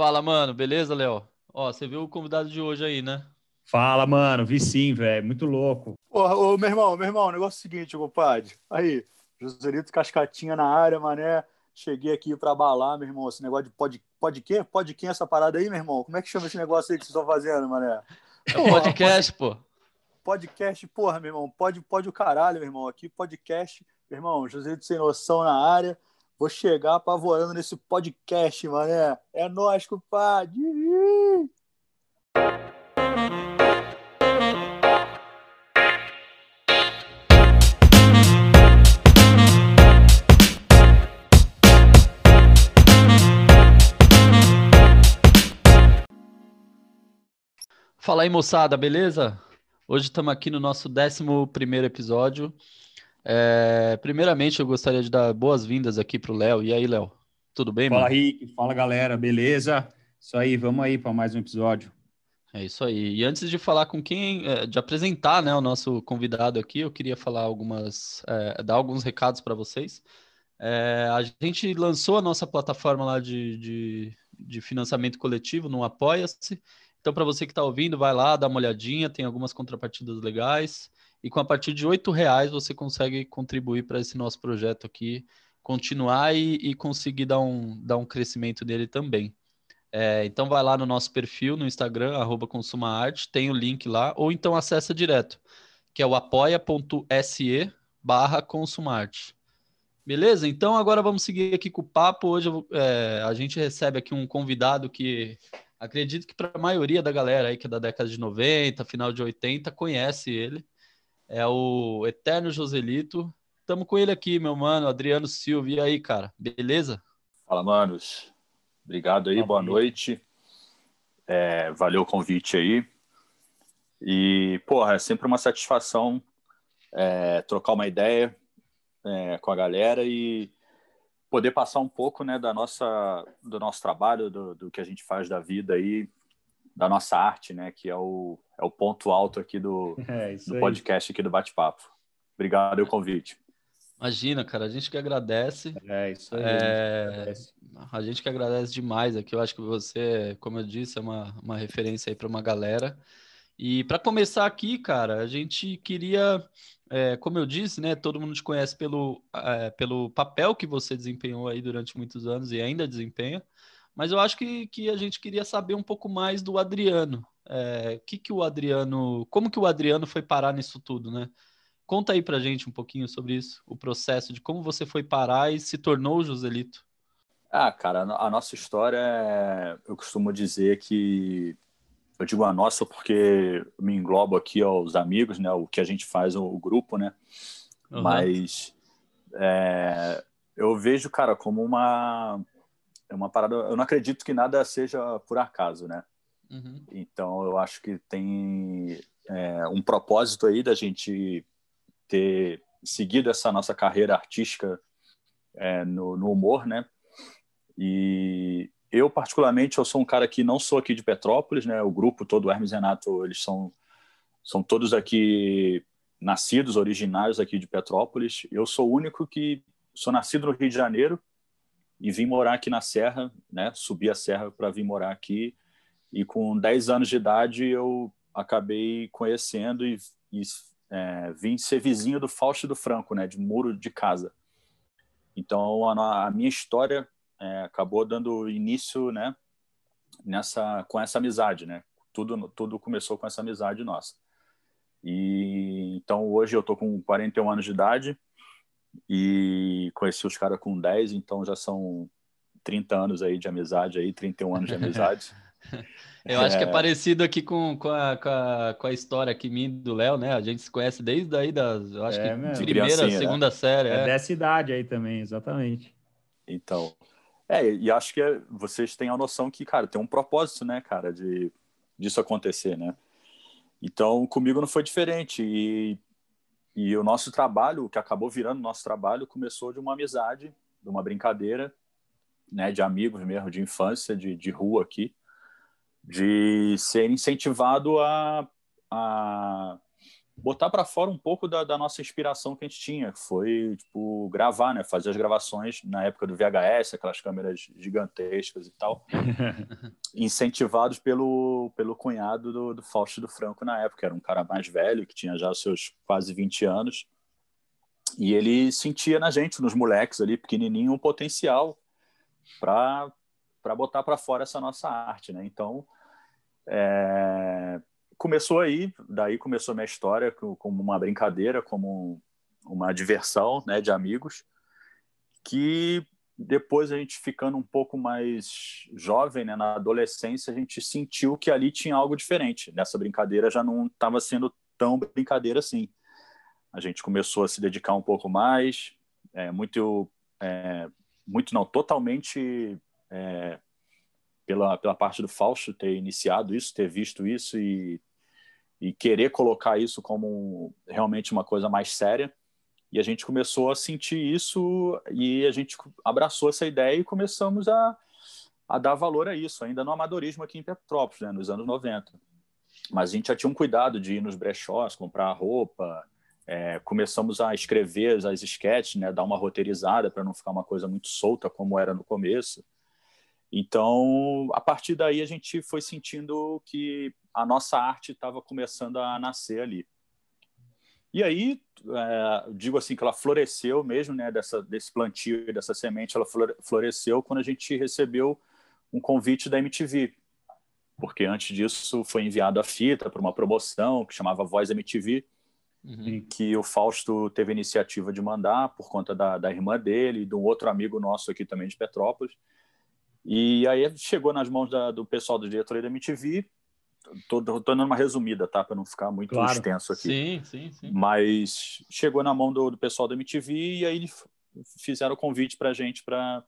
Fala, mano, beleza, Léo? Ó, você viu o convidado de hoje aí, né? Fala, mano, vi sim, velho, muito louco. Ô, ô, meu irmão, meu irmão, o negócio é o seguinte, compadre. Aí, Joselito Cascatinha na área, mané. Cheguei aqui pra balar, meu irmão. Esse negócio de pode, pode quê? Pode quem essa parada aí, meu irmão? Como é que chama esse negócio aí que vocês estão fazendo, mané? É podcast, pô. Podcast, porra, meu irmão. Pode, pode o caralho, meu irmão. Aqui, podcast, meu irmão. Joselito sem noção na área. Vou chegar apavorando nesse podcast, mané. É nóis, compadre. Fala aí, moçada, beleza? Hoje estamos aqui no nosso 11 episódio. É, primeiramente, eu gostaria de dar boas-vindas aqui para o Léo. E aí, Léo? Tudo bem, Fala, mano? Rick. Fala, galera. Beleza? Isso aí, vamos aí para mais um episódio. É isso aí. E antes de falar com quem, é, de apresentar né, o nosso convidado aqui, eu queria falar algumas, é, dar alguns recados para vocês. É, a gente lançou a nossa plataforma lá de, de, de financiamento coletivo no Apoia-se. Então, para você que está ouvindo, vai lá, dá uma olhadinha, tem algumas contrapartidas legais. E com a partir de R$ reais você consegue contribuir para esse nosso projeto aqui, continuar e, e, conseguir dar um, dar um crescimento nele também. É, então vai lá no nosso perfil no Instagram, arroba consumaarte, tem o link lá, ou então acessa direto, que é o apoia.se barra. Beleza? Então agora vamos seguir aqui com o papo. Hoje é, a gente recebe aqui um convidado que acredito que para a maioria da galera aí que é da década de 90, final de 80, conhece ele. É o Eterno Joselito. Estamos com ele aqui, meu mano, Adriano Silva. E aí, cara, beleza? Fala, manos. Obrigado aí, Fala, boa noite. É, valeu o convite aí. E, porra, é sempre uma satisfação é, trocar uma ideia é, com a galera e poder passar um pouco né, da nossa, do nosso trabalho, do, do que a gente faz da vida aí, da nossa arte, né, que é o, é o ponto alto aqui do, é do podcast aqui do Bate-Papo. Obrigado pelo convite. Imagina, cara, a gente que agradece. É, isso aí. É... A gente que agradece demais aqui. Eu acho que você, como eu disse, é uma, uma referência aí para uma galera. E para começar aqui, cara, a gente queria, é, como eu disse, né? Todo mundo te conhece pelo, é, pelo papel que você desempenhou aí durante muitos anos e ainda desempenha. Mas eu acho que, que a gente queria saber um pouco mais do Adriano. É, que que o Adriano, como que o Adriano foi parar nisso tudo, né? Conta aí pra gente um pouquinho sobre isso, o processo de como você foi parar e se tornou o Joselito. Ah, cara, a nossa história, é, eu costumo dizer que eu digo a nossa porque me englobo aqui aos amigos, né? O que a gente faz, o, grupo, né? Uhum. Mas é, eu vejo, cara, como uma uma parada. Eu não acredito que nada seja por acaso, né? Uhum. Então eu acho que tem é, um propósito aí da gente ter seguido essa nossa carreira artística é, no, no, humor, né? E eu, particularmente, eu sou um cara que não sou aqui de Petrópolis, né? O grupo todo, o Hermes Renato, eles são, são todos aqui nascidos, originários aqui de Petrópolis. Eu sou o único que sou nascido no Rio de Janeiro e vim morar aqui na Serra, né? Subi a Serra para vir morar aqui. E com 10 anos de idade eu acabei conhecendo e, e é, vim ser vizinho do Fausto do Franco, né, de muro de casa. Então a, a minha história é, acabou dando início, né, nessa com essa amizade, né? Tudo tudo começou com essa amizade nossa. E então hoje eu tô com 41 anos de idade e conheci os caras com 10, então já são 30 anos aí de amizade aí, 31 anos de amizade. Eu acho que é, é parecido aqui com, com, a, com, a, com a história aqui minha do Léo, né? A gente se conhece desde aí das, eu acho é, que mesmo. primeira, né? segunda né? série. É, é dessa idade aí também, exatamente. Então, é, e acho que é, vocês têm a noção que, cara, tem um propósito, né, cara, de disso acontecer, né? Então, comigo não foi diferente e, e o nosso trabalho, o que acabou virando nosso trabalho, começou de uma amizade, de uma brincadeira, né, de amigos mesmo, de infância, de, de rua aqui de ser incentivado a, a botar para fora um pouco da, da, nossa inspiração que a gente tinha, que foi tipo gravar, né, fazer as gravações na época do VHS, aquelas câmeras gigantescas e tal, incentivados pelo pelo cunhado do, do Fausto do Franco na época, era um cara mais velho que tinha já seus quase 20 anos. E ele sentia na gente, nos moleques ali pequenininho, um potencial para para botar para fora essa nossa arte, né? Então, é, começou aí, daí começou minha história como uma brincadeira, como uma diversão, né, de amigos, que depois a gente ficando um pouco mais jovem, né, na adolescência, a gente sentiu que ali tinha algo diferente. Nessa brincadeira já não estava sendo tão brincadeira assim. A gente começou a se dedicar um pouco mais, é, muito, é, muito não, totalmente é, pela, pela parte do Fausto ter iniciado isso, ter visto isso e e querer colocar isso como realmente uma coisa mais séria. E a gente começou a sentir isso e a gente abraçou essa ideia e começamos a, a dar valor a isso, ainda no amadorismo aqui em Petrópolis, né, nos anos 90. Mas a gente já tinha um cuidado de ir nos brechós, comprar roupa, é, começamos a escrever as esquetes, né, dar uma roteirizada para não ficar uma coisa muito solta como era no começo. Então, a partir daí, a gente foi sentindo que a nossa arte estava começando a nascer ali. E aí, é, digo assim, que ela floresceu mesmo, né, dessa, desse plantio, dessa semente, ela floresceu quando a gente recebeu um convite da MTV. Porque antes disso foi enviado a fita para uma promoção que chamava Voz MTV, uhum. em que o Fausto teve a iniciativa de mandar por conta da, da irmã dele e de um outro amigo nosso aqui também de Petrópolis. E aí chegou nas mãos da, do pessoal do diretoria da MTV. Tô, tô dando uma resumida, tá? Para não ficar muito claro. extenso aqui. Sim, sim, sim. Mas chegou na mão do, do pessoal da MTV e aí fizeram o convite para a gente para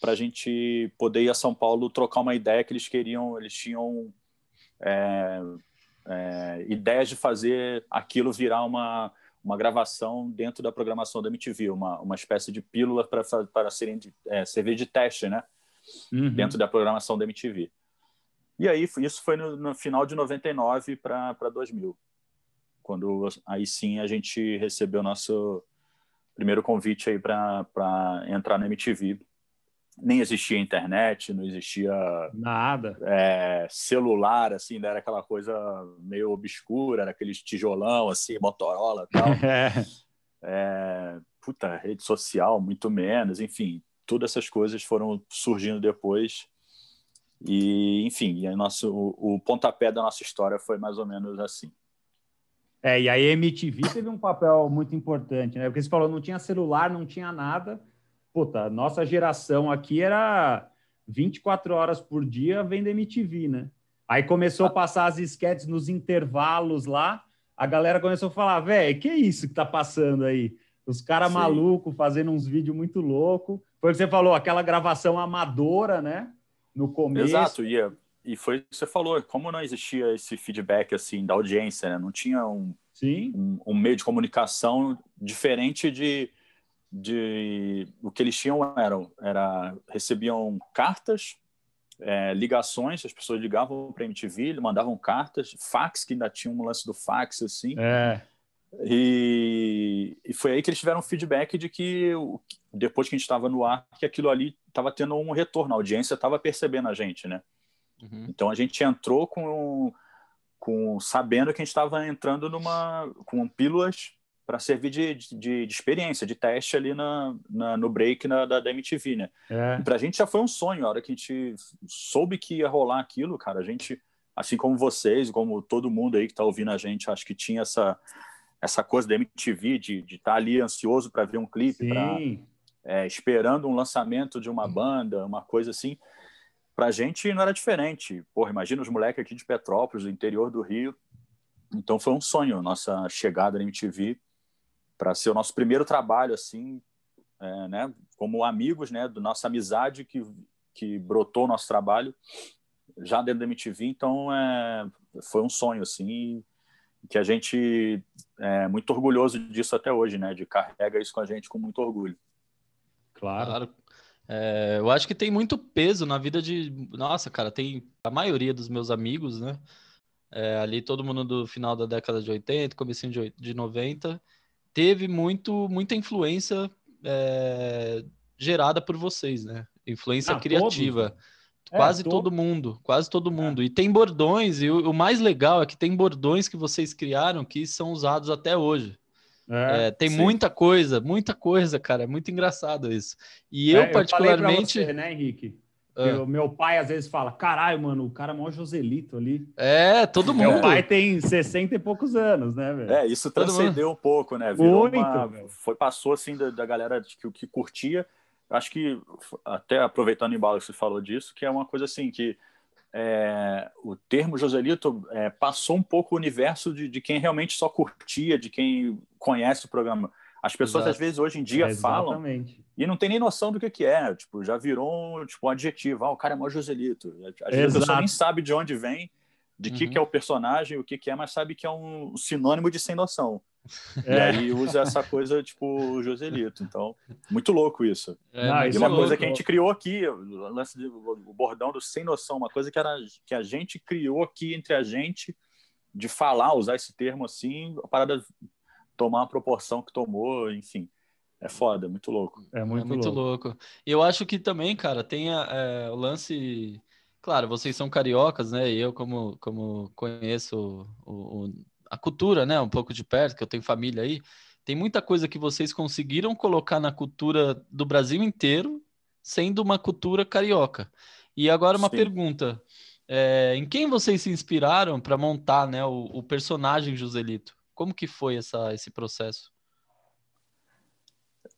para a gente poder ir a São Paulo trocar uma ideia que eles queriam, eles tinham é, é, ideias de fazer aquilo virar uma, uma gravação dentro da programação da MTV, uma, uma espécie de pílula para para serem é, servir de teste, né? Uhum. dentro da programação da MTV. E aí, isso foi no, no final de 99 para 2000, quando aí sim a gente recebeu nosso primeiro convite aí para entrar na MTV. Nem existia internet, não existia nada, é, celular, assim, né? era aquela coisa meio obscura, era aqueles tijolão, assim, Motorola, tal. é. É, puta, rede social, muito menos, enfim, todas essas coisas foram surgindo depois. E, enfim, e nosso, o, o pontapé da nossa história foi mais ou menos assim. É, e a MTV teve um papel muito importante, né? Porque você falou, não tinha celular, não tinha nada. Puta, nossa geração aqui era 24 horas por dia vendo MTV, né? Aí começou a passar as esquetes nos intervalos lá, a galera começou a falar, velho, que é isso que tá passando aí? Os caras malucos fazendo uns vídeos muito loucos. Foi o que você falou, aquela gravação amadora, né? No começo. Exato, e, e foi o que você falou, como não existia esse feedback assim da audiência, né? Não tinha um, um, um meio de comunicação diferente de, de o que eles tinham eram era recebiam cartas é, ligações, as pessoas ligavam para MTV, mandavam cartas, fax, que ainda tinha um lance do fax, assim. É. E, e foi aí que eles tiveram feedback de que, depois que a gente estava no ar, que aquilo ali estava tendo um retorno, a audiência estava percebendo a gente, né? Uhum. Então a gente entrou com, com sabendo que a gente estava entrando numa com pílulas para servir de, de, de, experiência, de teste ali na, na no break na, da, da MTV, né? É. Para a gente já foi um sonho, a hora que a gente soube que ia rolar aquilo, cara, a gente, assim como vocês, como todo mundo aí que está ouvindo a gente, acho que tinha essa essa coisa da MTV de estar tá ali ansioso para ver um clipe, pra, é, esperando um lançamento de uma banda, uma coisa assim. Para a gente não era diferente. Porra, imagina os moleques aqui de Petrópolis, do interior do Rio. Então foi um sonho nossa chegada na MTV para ser o nosso primeiro trabalho assim, é, né, como amigos, né, da nossa amizade que que brotou o nosso trabalho já dentro da MTV. Então é, foi um sonho assim que a gente é muito orgulhoso disso até hoje, né? De carrega isso com a gente com muito orgulho. Claro. claro. É, eu acho que tem muito peso na vida de. Nossa, cara, tem a maioria dos meus amigos, né? é, ali todo mundo do final da década de 80, comecinho de, de 90, teve muito, muita influência é, gerada por vocês, né? Influência ah, criativa. Todos. É, quase todo mundo, quase todo é. mundo. É. E tem bordões, e o, o, mais legal é que tem bordões que vocês criaram que são usados até hoje. É, é, tem sim. muita coisa, muita coisa, cara. É muito engraçado isso. E eu, particularmente. Eu você, né, Henrique? Ah. O meu pai às vezes fala: caralho, mano, o cara é maior Joselito ali. É, todo mundo. Meu pai tem 60 e poucos anos, né, velho? É, isso transcendeu um pouco, né? Virou Muito, uma... Foi, passou assim da, da galera que, que curtia acho que, até aproveitando o embalo que você falou disso, que é uma coisa assim, que é, o termo Joselito é, passou um pouco o universo de, de, quem realmente só curtia, de quem conhece o programa. As pessoas, Exato. às vezes, hoje em dia é, falam e não tem nem noção do que, que é. Tipo, já virou um, tipo, um adjetivo. Ah, o cara é mó Joselito. Às vezes a pessoa nem sabe de onde vem, de uhum. que, que é o personagem, o que, que é, mas sabe que é um sinônimo de sem noção. É. E aí usa essa coisa, tipo, Joselito. Então, muito louco isso. É, e uma é coisa que a gente criou aqui, o lance de, o bordão do sem noção, uma coisa que, era, que a gente criou aqui entre a gente, de falar, usar esse termo assim, a parada tomar uma proporção que tomou, enfim. É foda, muito louco. É muito, é muito louco. louco. E eu acho que também, cara, tem a, é, o lance. Claro, vocês são cariocas, né? E eu, como, como conheço o, o a cultura, né, um pouco de perto, que eu tenho família aí, tem muita coisa que vocês conseguiram colocar na cultura do Brasil inteiro, sendo uma cultura carioca. E agora uma Sim. pergunta: é, em quem vocês se inspiraram para montar, né, o, o, personagem Joselito? Como que foi essa, esse processo?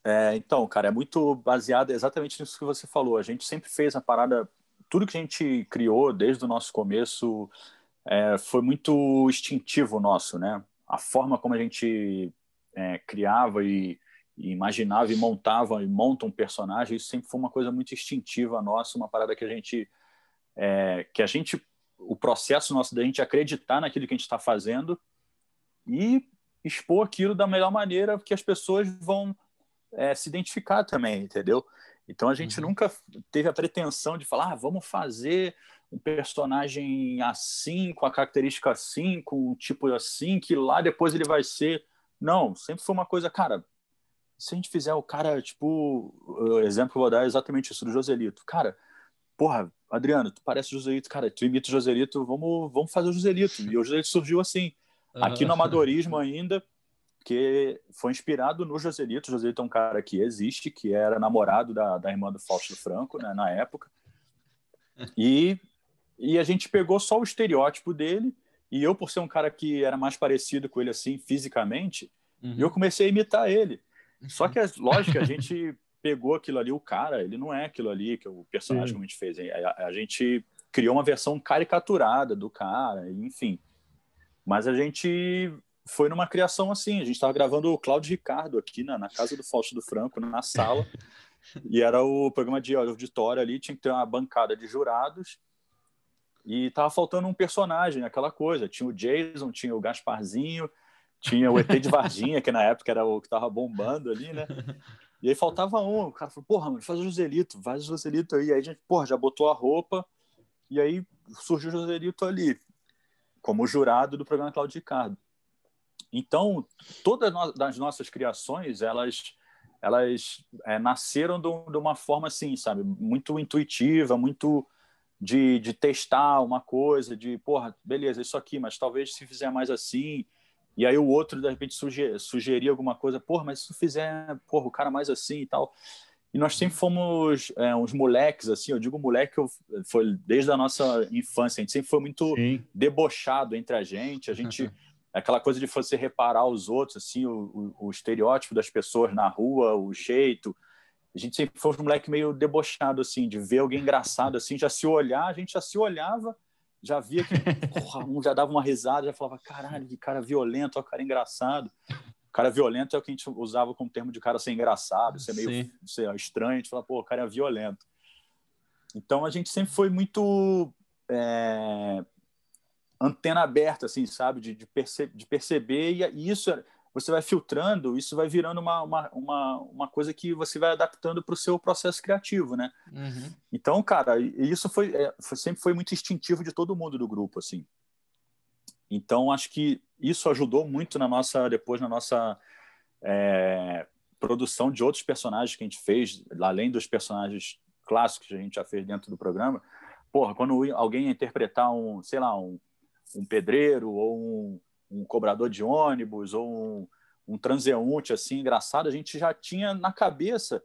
É, então, cara, é muito baseado exatamente nisso que você falou. A gente sempre fez a parada, tudo que a gente criou desde o nosso começo é, foi muito instintivo nosso, né? A forma como a gente é, criava e, e, imaginava e montava e monta um personagem, isso sempre foi uma coisa muito instintiva nossa, uma parada que a gente é, que a gente o processo nosso da gente acreditar naquilo que a gente está fazendo e expor aquilo da melhor maneira que as pessoas vão é, se identificar também, entendeu? Então a gente uhum. nunca teve a pretensão de falar, ah, vamos fazer um personagem assim, com a característica assim, com um tipo assim, que lá depois ele vai ser. Não, sempre foi uma coisa, cara. Se a gente fizer o cara, tipo, o exemplo que eu vou dar é exatamente isso do Joselito. Cara, porra, Adriano, tu parece o Joselito, cara, tu imita o Joselito, vamos, vamos fazer o Joselito. E o Joselito surgiu assim, aqui no amadorismo ainda, que foi inspirado no Joselito. O Joselito é um cara que existe, que era namorado da, da irmã do Fausto Franco, né, na época. E e a gente pegou só o estereótipo dele, e eu, por ser um cara que era mais parecido com ele assim, fisicamente, uhum. eu comecei a imitar ele. Só que, lógico, a gente pegou aquilo ali, o cara, ele não é aquilo ali, que é o personagem Sim. que a gente fez. A, a, gente criou uma versão caricaturada do cara, enfim. Mas a gente foi numa criação assim. A gente estava gravando o Cláudio Ricardo aqui na, na casa do Fausto do Franco, na sala. e era o programa de auditório ali, tinha que ter uma bancada de jurados e tava faltando um personagem, aquela coisa. Tinha o Jason, tinha o Gasparzinho, tinha o ET de Varginha, que na época era o que tava bombando ali, né? E aí faltava um. O cara falou, porra, mano, faz o Joselito, faz o Joselito aí. Aí a gente, porra, já botou a roupa. E aí surgiu o Joselito ali, como jurado do programa Claudio Ricardo. Então, todas as nossas criações, elas elas é, nasceram de, uma forma assim, sabe? Muito intuitiva, muito de, de testar uma coisa, de, porra, beleza, isso aqui, mas talvez se fizer mais assim, e aí o outro, de repente, sugerir, sugerir alguma coisa, porra, mas se fizer, porra, o cara mais assim e tal. E nós sempre fomos é, uns moleques, assim, eu digo moleque, eu, foi desde a nossa infância, a gente sempre foi muito Sim. debochado entre a gente, a gente... aquela coisa de você reparar os outros, assim, o, o, o estereótipo das pessoas na rua, o jeito, a gente sempre foi um moleque meio debochado, assim, de ver alguém engraçado, assim, já se olhar, a gente já se olhava, já via que porra, um já dava uma risada, já falava, caralho, que cara violento, ó, cara engraçado. O cara violento é o que a gente usava como termo de cara ser engraçado, ser meio ser estranho, a gente fala, pô, o cara é violento. Então a gente sempre foi muito é, antena aberta, assim, sabe, de, de, perce de perceber, e, e isso você vai filtrando, isso vai virando uma, uma, uma, uma coisa que você vai adaptando para o seu processo criativo, né? Uhum. Então, cara, isso foi, é, foi, sempre foi muito instintivo de todo mundo do grupo, assim. Então, acho que isso ajudou muito na nossa, depois na nossa é, produção de outros personagens que a gente fez, além dos personagens clássicos que a gente já fez dentro do programa. Porra, quando alguém interpretar um, sei lá, um, um pedreiro ou um, um cobrador de ônibus ou um, um transeunte assim engraçado, a gente já tinha na cabeça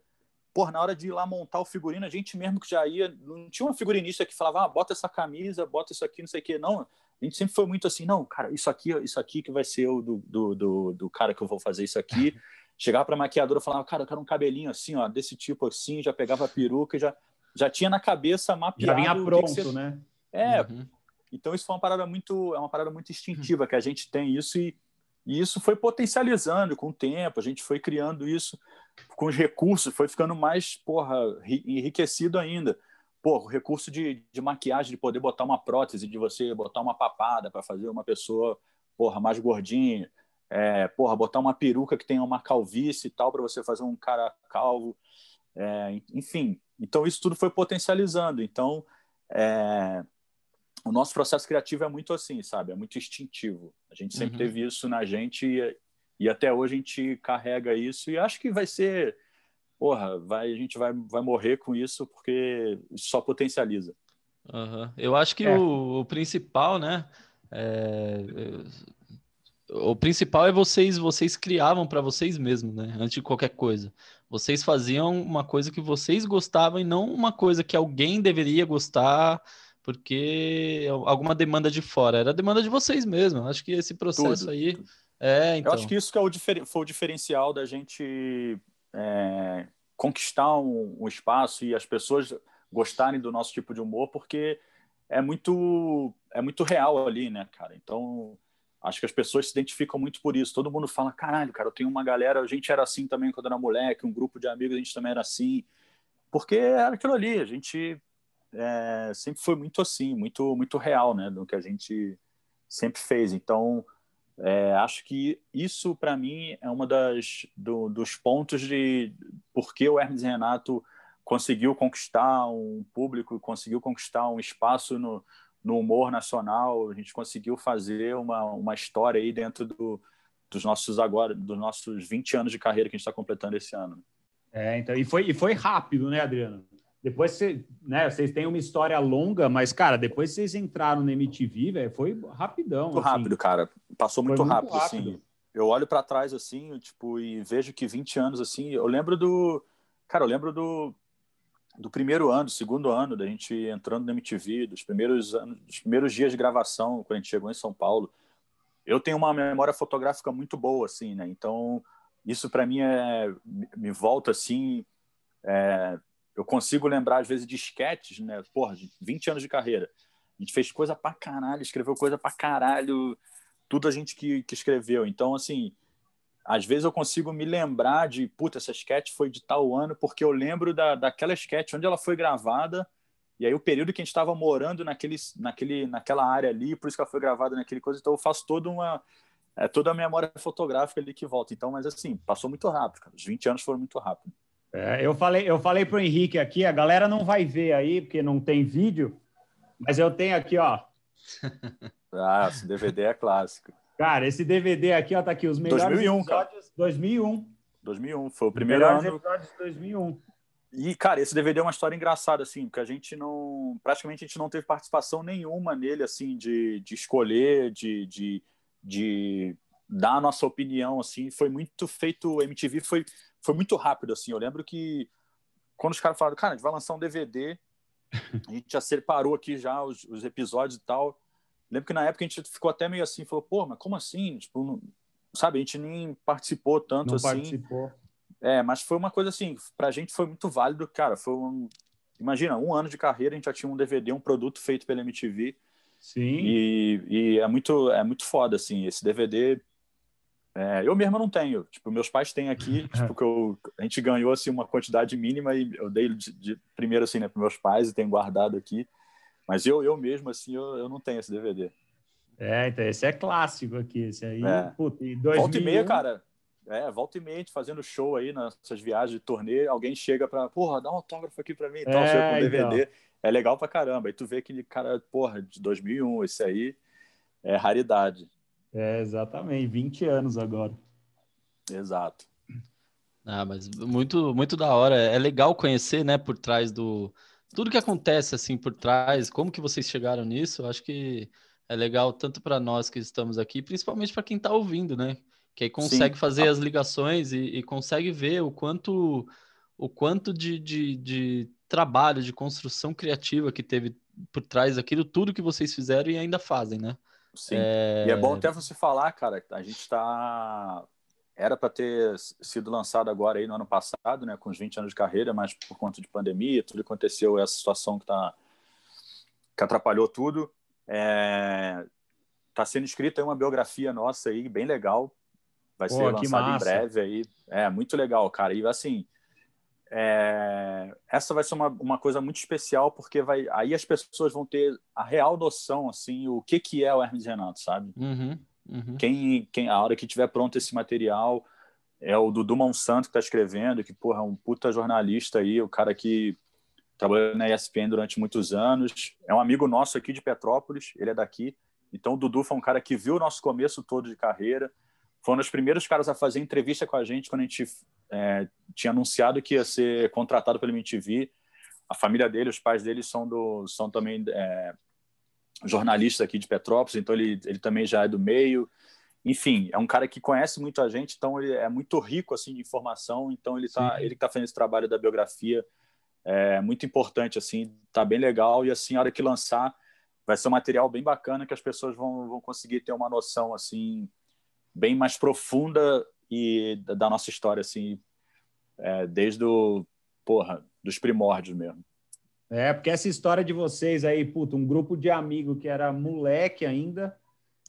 por na hora de ir lá montar o figurino, a gente mesmo que já ia, não tinha uma figurinista que falava, ah, bota essa camisa, bota isso aqui, não sei o quê. Não, a gente sempre foi muito assim, não, cara, isso aqui, isso aqui que vai ser o do, do, do, do cara que eu vou fazer isso aqui. Chegava para a maquiadora e falava, cara, eu quero um cabelinho assim, ó, desse tipo assim, já pegava a peruca, já, já tinha na cabeça mapeado. Já vinha pronto, né? É, uhum. Então isso foi uma parada muito, é uma parada muito instintiva, que a gente tem isso e, e isso foi potencializando com o tempo, a gente foi criando isso com os recursos, foi ficando mais, porra, enriquecido ainda. Porra, o recurso de, de maquiagem, de poder botar uma prótese, de você botar uma papada para fazer uma pessoa, porra, mais gordinha. É, porra, botar uma peruca que tenha uma calvície e tal, para você fazer um cara calvo. É, enfim, então isso tudo foi potencializando. Então, é, o nosso processo criativo é muito assim, sabe? É muito instintivo. A gente sempre uhum. teve isso na gente e, e até hoje a gente carrega isso e acho que vai ser, porra, vai, a gente vai, vai morrer com isso porque só potencializa. Uhum. Eu acho que é. o, o, principal, né? É, o principal é vocês, vocês criavam para vocês mesmos, né? Antes de qualquer coisa. Vocês faziam uma coisa que vocês gostavam e não uma coisa que alguém deveria gostar porque alguma demanda de fora. Era demanda de vocês mesmos. Acho que esse processo tudo, aí tudo. É, então. Eu acho que isso que é o foi o diferencial da gente é, conquistar um, um, espaço e as pessoas gostarem do nosso tipo de humor, porque é muito, é muito real ali, né, cara? Então, acho que as pessoas se identificam muito por isso. Todo mundo fala, caralho, cara, eu tenho uma galera, a gente era assim também quando era moleque, um grupo de amigos, a gente também era assim. Porque era aquilo ali, a gente é, sempre foi muito assim, muito, muito real, né, do que a gente sempre fez. Então, é, acho que isso, para mim, é uma das do, dos pontos de por que o Hermes Renato conseguiu conquistar um público, conseguiu conquistar um espaço no, no humor nacional. A gente conseguiu fazer uma, uma história aí dentro do, dos nossos agora, dos nossos 20 anos de carreira que a gente está completando esse ano. É, então, e foi, e foi rápido, né, Adriano? Depois você, né, vocês têm uma história longa, mas, cara, depois vocês entraram no MTV, velho, foi rapidão. Muito assim. rápido, cara. Passou muito, muito rápido, assim. rápido, assim. Eu olho para trás, assim, tipo, e vejo que 20 anos, assim, eu lembro do. Cara, eu lembro do, do primeiro ano, segundo ano, da gente entrando no MTV, dos primeiros anos, dos primeiros dias de gravação, quando a gente chegou em São Paulo. Eu tenho uma memória fotográfica muito boa, assim, né? Então, isso para mim é, me volta, assim, é, eu consigo lembrar, às vezes, de sketches, né? Porra, de 20 anos de carreira. A gente fez coisa pra caralho, escreveu coisa pra caralho, tudo a gente que, que escreveu. Então, assim, às vezes eu consigo me lembrar de, puta, essa sketch foi de tal ano, porque eu lembro da, daquela sketch, onde ela foi gravada, e aí o período que a gente estava morando naquele, naquele, naquela área ali, por isso que ela foi gravada naquele coisa, então eu faço toda uma é, toda a memória fotográfica ali que volta. Então, mas assim, passou muito rápido, cara. Os 20 anos foram muito rápido. É, eu falei, eu falei para o Henrique aqui, a galera não vai ver aí, porque não tem vídeo, mas eu tenho aqui, ó. Ah, esse DVD é clássico. Cara, esse DVD aqui, ó, tá aqui, os melhores 2001, episódios. Cara. 2001. 2001, foi o primeiro ano. episódios de 2001. E, cara, esse DVD é uma história engraçada, assim, porque a gente não. Praticamente a gente não teve participação nenhuma nele, assim, de, de escolher, de, de, de dar a nossa opinião, assim. Foi muito feito. O MTV foi foi muito rápido, assim. Eu lembro que quando os caras falaram, cara, a gente vai lançar um DVD, a gente já separou aqui já os, os episódios e tal. Lembro que na época a gente ficou até meio assim, falou, pô, mas como assim? Tipo, não... sabe, a gente nem participou tanto não assim. Participou. É, mas foi uma coisa assim, pra gente foi muito válido, cara. Foi um... Imagina, um ano de carreira, a gente já tinha um DVD, um produto feito pela MTV. Sim. E, e é muito é muito foda, assim. Esse DVD é, eu mesmo não tenho. Tipo, meus pais têm aqui, tipo, que eu, a gente ganhou assim uma quantidade mínima e eu dei de, de primeiro assim, né, para meus pais e tenho guardado aqui. Mas eu, eu mesmo assim, eu, eu não tenho esse DVD. É, então esse é clássico aqui, esse aí. É. Puta, e 2001... Volta e meia, cara. É, volta e meia, a gente fazendo show aí nessas viagens de turnê, alguém chega para, porra, dá um autógrafo aqui para mim e tal, é, chega com DVD. Então. É legal pra caramba. E tu vê aquele cara, porra, de 2001, esse aí é raridade. É, exatamente, 20 anos agora. Exato. Ah, mas muito, muito da hora. É legal conhecer, né, por trás do tudo que acontece assim por trás, como que vocês chegaram nisso. Eu acho que é legal tanto para nós que estamos aqui, principalmente para quem está ouvindo, né? Que aí consegue Sim. fazer as ligações e, e, consegue ver o quanto o quanto de, de, de trabalho, de construção criativa que teve por trás daquilo, tudo que vocês fizeram e ainda fazem, né? Sim. É... E é bom até você falar, cara, a gente está era para ter sido lançado agora aí no ano passado, né, com os 20 anos de carreira, mas por conta de pandemia, tudo aconteceu, essa situação que tá que atrapalhou tudo. É, tá sendo escrita uma biografia nossa aí, bem legal. Vai Pô, ser lançada em breve aí. É muito legal, cara. E assim, é, essa vai ser uma, uma coisa muito especial porque vai aí as pessoas vão ter a real noção assim o que que é o Hermes Renato sabe uhum, uhum. quem quem a hora que tiver pronto esse material é o Dudu Monsanto que está escrevendo que porra é um puta jornalista aí o cara que trabalhou na ESPN durante muitos anos é um amigo nosso aqui de Petrópolis ele é daqui então o Dudu foi um cara que viu o nosso começo todo de carreira foi um dos primeiros caras a fazer entrevista com a gente quando a gente é, tinha anunciado que ia ser contratado pelo MTV. A família dele, os pais dele são, do, são também é, jornalistas aqui de Petrópolis, então ele, ele também já é do meio. Enfim, é um cara que conhece muito a gente, então ele é muito rico assim de informação. Então ele tá, ele está fazendo esse trabalho da biografia é muito importante assim, tá bem legal e assim a hora que lançar vai ser um material bem bacana que as pessoas vão, vão conseguir ter uma noção assim bem mais profunda e da nossa história, assim, é, desde o, porra, dos primórdios mesmo. É, porque essa história de vocês aí, puta, um grupo de amigos que era moleque ainda,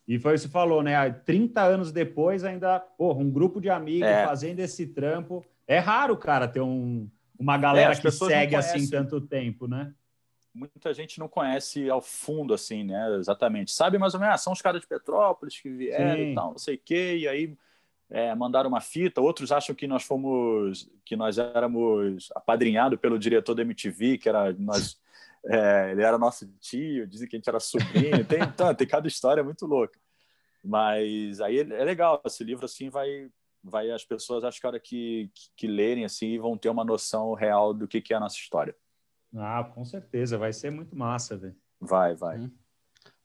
e foi o que você falou, né? 30 anos depois, ainda, porra, um grupo de amigos é. fazendo esse trampo. É raro, cara, ter um, uma galera é, que segue assim tanto tempo, né? Muita gente não conhece ao fundo, assim, né? Exatamente. Sabe mais ou menos, ah, são os caras de Petrópolis que vieram Sim. e tal, não sei o quê, e aí é, mandaram uma fita, outros acham que nós fomos, que nós éramos apadrinhados pelo diretor da MTV, que era nós, é, ele era nosso tio, dizem que a gente era sobrinho, tem, então, tem cada história muito louca. Mas aí é legal, esse livro assim vai, vai as pessoas acho que a hora que, que, que lerem assim vão ter uma noção real do que, que é a nossa história. Ah, com certeza, vai ser muito massa, velho. Vai, vai. Hum.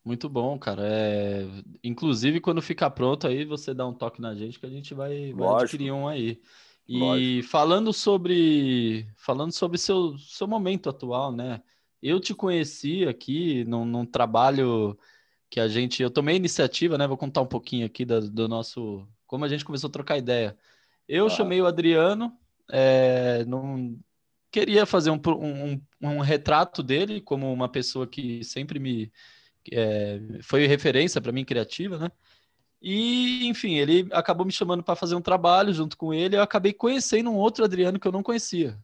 Muito bom, cara. É... Inclusive, quando ficar pronto aí, você dá um toque na gente que a gente vai, vai adquirir um aí. E Lógico. falando sobre falando sobre seu, seu momento atual, né? Eu te conheci aqui num, num trabalho que a gente. Eu tomei iniciativa, né? Vou contar um pouquinho aqui do, do nosso. Como a gente começou a trocar ideia. Eu ah. chamei o Adriano, é, num, queria fazer um, um, um retrato dele como uma pessoa que sempre me é, foi referência para mim criativa, né? E, enfim, ele acabou me chamando para fazer um trabalho junto com ele. Eu acabei conhecendo um outro Adriano que eu não conhecia,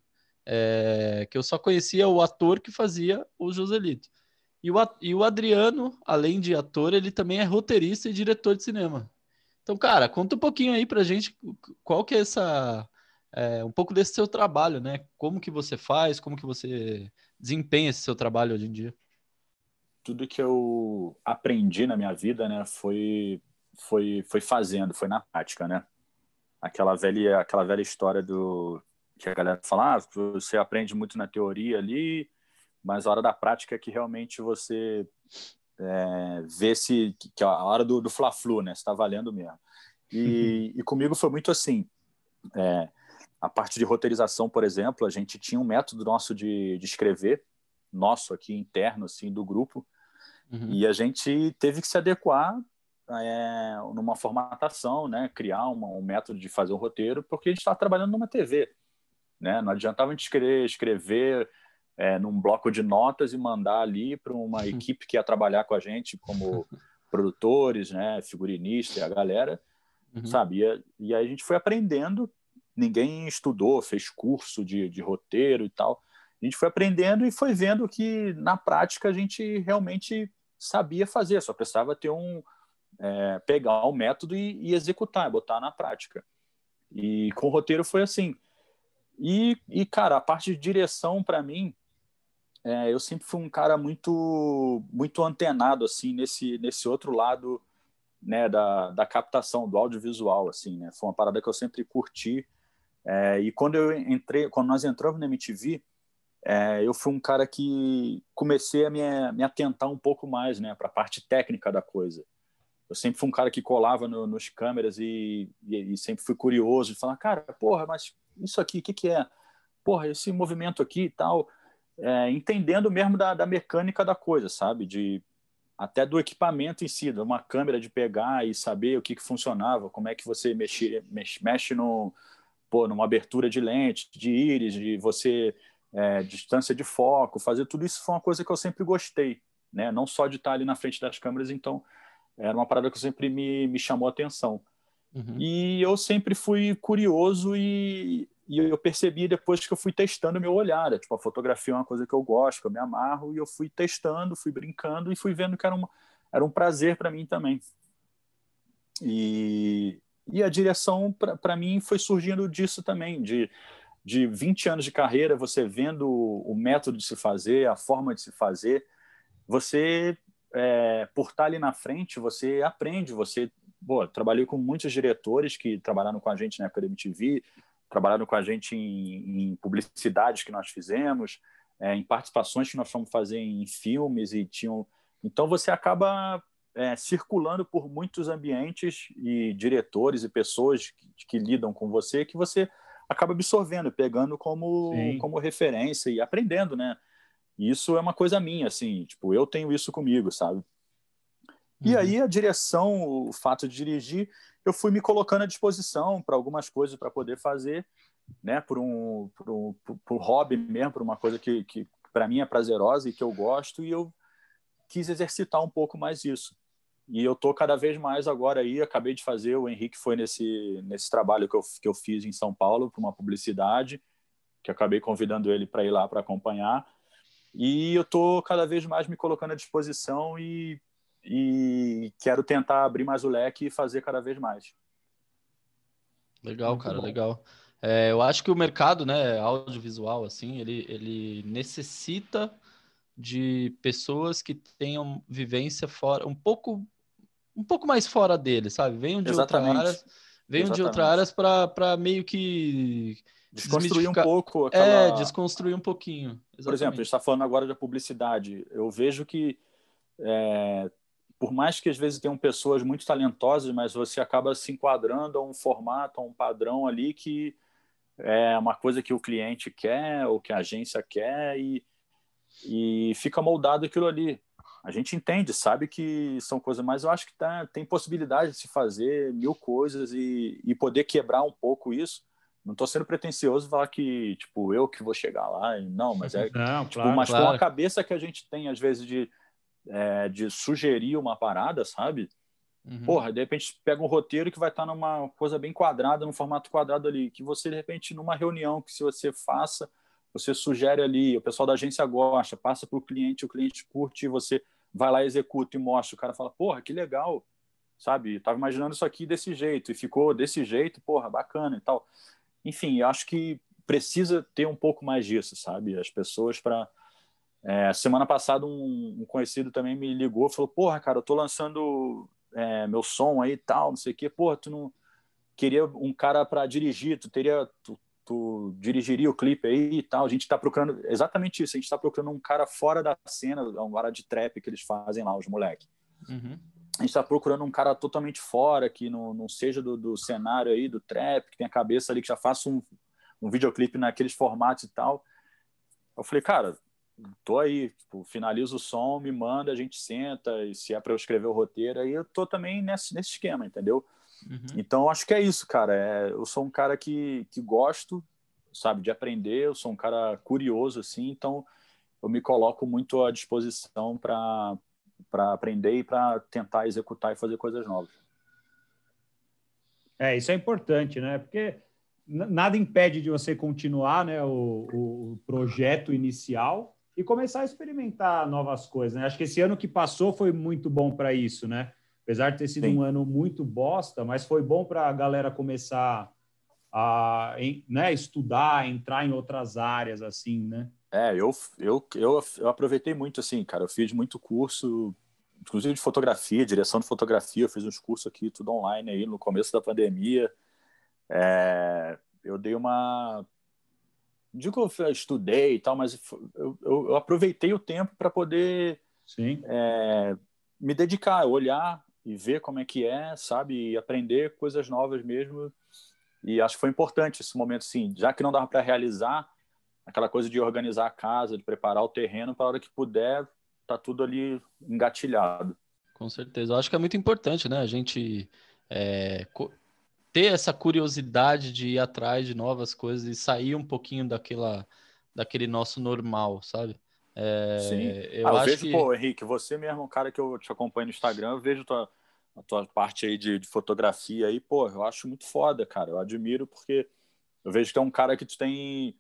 é, que eu só conhecia o ator que fazia o Joselito. E o, e o Adriano, além de ator, ele também é roteirista e diretor de cinema. Então, cara, conta um pouquinho aí pra gente qual que é essa. É, um pouco desse seu trabalho, né? Como que você faz, como que você desempenha esse seu trabalho hoje em dia tudo que eu aprendi na minha vida, né, foi foi foi fazendo, foi na prática, né? Aquela velha aquela velha história do que a galera fala, ah, você aprende muito na teoria ali, mas a hora da prática é que realmente você é, vê se que é a hora do, do fla-flu, né? Está valendo mesmo. E, e, comigo foi muito assim. É, a parte de roteirização, por exemplo, a gente tinha um método nosso de, de escrever, nosso aqui interno, assim, do grupo, Uhum. E a gente teve que se adequar é, numa formatação, né? criar uma, um método de fazer um roteiro, porque a gente estava trabalhando numa TV. Né? Não adiantava a gente querer escrever é, num bloco de notas e mandar ali para uma equipe que ia trabalhar com a gente, como produtores, né? figurinista e a galera, uhum. sabe? E, e, aí a gente foi aprendendo, ninguém estudou, fez curso de, de roteiro e tal. A gente foi aprendendo e foi vendo que, na prática, a gente realmente sabia fazer, só precisava ter um é, pegar o método e, e, executar, botar na prática. E com o roteiro foi assim. E, e cara, a parte de direção para mim é, eu sempre fui um cara muito muito antenado assim nesse nesse outro lado né da, da captação do audiovisual assim né foi uma parada que eu sempre curti é, e quando eu entrei quando nós entramos na MTV é, eu fui um cara que comecei a me, me atentar um pouco mais né para a parte técnica da coisa. Eu sempre fui um cara que colava no, nos câmeras e, e, e, sempre fui curioso de falar cara porra mas isso aqui o que que é? Porra esse movimento aqui e tal. É, entendendo mesmo da, da, mecânica da coisa, sabe? De até do equipamento em si, de uma câmera de pegar e saber o que, que funcionava, como é que você mexe, mexe, mexe no, pô, numa abertura de lente, de íris, de você é, distância de foco, fazer tudo isso foi uma coisa que eu sempre gostei, né? Não só de estar ali na frente das câmeras, então era uma parada que sempre me, me chamou a atenção. Uhum. E eu sempre fui curioso e, e eu percebi depois que eu fui testando meu olhar. É, tipo, a fotografia é uma coisa que eu gosto, que eu me amarro, e eu fui testando, fui brincando e fui vendo que era, uma, era um prazer para mim também. E, e a direção, para mim, foi surgindo disso também, de, de 20 anos de carreira, você vendo o método de se fazer, a forma de se fazer, você, é, por estar ali na frente, você aprende, você... Pô, trabalhei com muitos diretores que trabalharam com a gente na época da MTV, trabalharam com a gente em, em publicidades que nós fizemos, é, em participações que nós fomos fazer em filmes e tinham. Então você acaba é, circulando por muitos ambientes e diretores e pessoas que, que, lidam com você que você acaba absorvendo, pegando como, como referência e aprendendo, né? Isso é uma coisa minha, assim, tipo, eu tenho isso comigo, sabe? E uhum. aí a direção, o fato de dirigir, eu fui me colocando à disposição para algumas coisas para poder fazer, né, por um, por um por, por hobby mesmo, por uma coisa que, que para mim é prazerosa e que eu gosto, e eu quis exercitar um pouco mais isso. E eu tô cada vez mais agora aí, acabei de fazer, o Henrique foi nesse, nesse trabalho que eu, que eu fiz em São Paulo, para uma publicidade, que acabei convidando ele para ir lá para acompanhar. E eu tô cada vez mais me colocando à disposição e e quero tentar abrir mais o leque e fazer cada vez mais. Legal, Muito cara, bom. legal. É, eu acho que o mercado, né, audiovisual, assim, ele, ele necessita de pessoas que tenham vivência fora, um pouco, um pouco mais fora dele, sabe? Venham de outras áreas, venham de outras áreas para meio que desconstruir um pouco aquela... É, desconstruir um pouquinho. Exatamente. Por exemplo, a gente está falando agora da publicidade. Eu vejo que é, por mais que às vezes tenham pessoas muito talentosas, mas você acaba se enquadrando a um formato, a um padrão ali que é uma coisa que o cliente quer, ou que a agência quer, e, e fica moldado aquilo ali. A gente entende, sabe que são coisas, mas eu acho que tá, tem possibilidade de se fazer mil coisas e, e poder quebrar um pouco isso. Não estou sendo pretencioso falar que, tipo, eu que vou chegar lá, não, mas é, não, tipo, claro, mas claro. com a cabeça que a gente tem, às vezes, de é, de sugerir uma parada, sabe? Uhum. Porra, de repente pega um roteiro que vai estar tá numa coisa bem quadrada, num formato quadrado ali, que você, de repente, numa reunião que se você faça, você sugere ali, o pessoal da agência gosta, passa para o cliente, o cliente curte, você vai lá, executa e mostra. O cara fala, porra, que legal, sabe? Tava imaginando isso aqui desse jeito e ficou desse jeito, porra, bacana e tal. Enfim, acho que precisa ter um pouco mais disso, sabe? As pessoas para é, semana passada, um, um, conhecido também me ligou falou: Porra, cara, eu tô lançando é, meu som aí e tal, não sei o quê. Porra, tu não queria um cara para dirigir, tu teria. Tu, tu, dirigiria o clipe aí e tal. A gente tá procurando exatamente isso. A gente tá procurando um cara fora da cena, um cara de trap que eles fazem lá, os moleques. Uhum. A gente está procurando um cara totalmente fora, que não, não seja do, do cenário aí, do trap, que tem a cabeça ali, que já faça um, um videoclipe naqueles formatos e tal. Eu falei, cara, tô aí, tipo, finalizo o som, me manda, a gente senta, e se é para eu escrever o roteiro, aí eu tô também nesse, nesse esquema, entendeu? Uhum. Então, acho que é isso, cara. É, eu sou um cara que, que gosto, sabe, de aprender, eu sou um cara curioso, assim, então eu me coloco muito à disposição para aprender e para tentar executar e fazer coisas novas. É, isso é importante, né? Porque nada impede de você continuar né, o, o projeto inicial, e começar a experimentar novas coisas. Né? Acho que esse ano que passou foi muito bom para isso, né? Apesar de ter sido Sim. um ano muito bosta, mas foi bom para a galera começar a né, estudar, entrar em outras áreas, assim, né? É, eu, eu, eu, eu aproveitei muito, assim, cara. Eu fiz muito curso, inclusive de fotografia, direção de fotografia. Eu fiz uns cursos aqui, tudo online aí, no começo da pandemia. É, eu dei uma. Digo que eu estudei e tal, mas eu, eu, eu aproveitei o tempo para poder é, me dedicar, olhar e ver como é que é, sabe? E aprender coisas novas mesmo. E acho que foi importante esse momento, sim, já que não dava para realizar aquela coisa de organizar a casa, de preparar o terreno para a hora que puder, tá tudo ali engatilhado. Com certeza. Eu acho que é muito importante, né? A gente é, ter essa curiosidade de ir atrás de novas coisas e sair um pouquinho daquela, daquele nosso normal, sabe? É, Sim. Eu, ah, eu vejo, que... pô, Henrique, você mesmo, um cara que eu te acompanho no Instagram, eu vejo tua, a tua parte aí de, de, fotografia aí, pô, eu acho muito foda, cara. Eu admiro porque eu vejo que é um cara que tu tem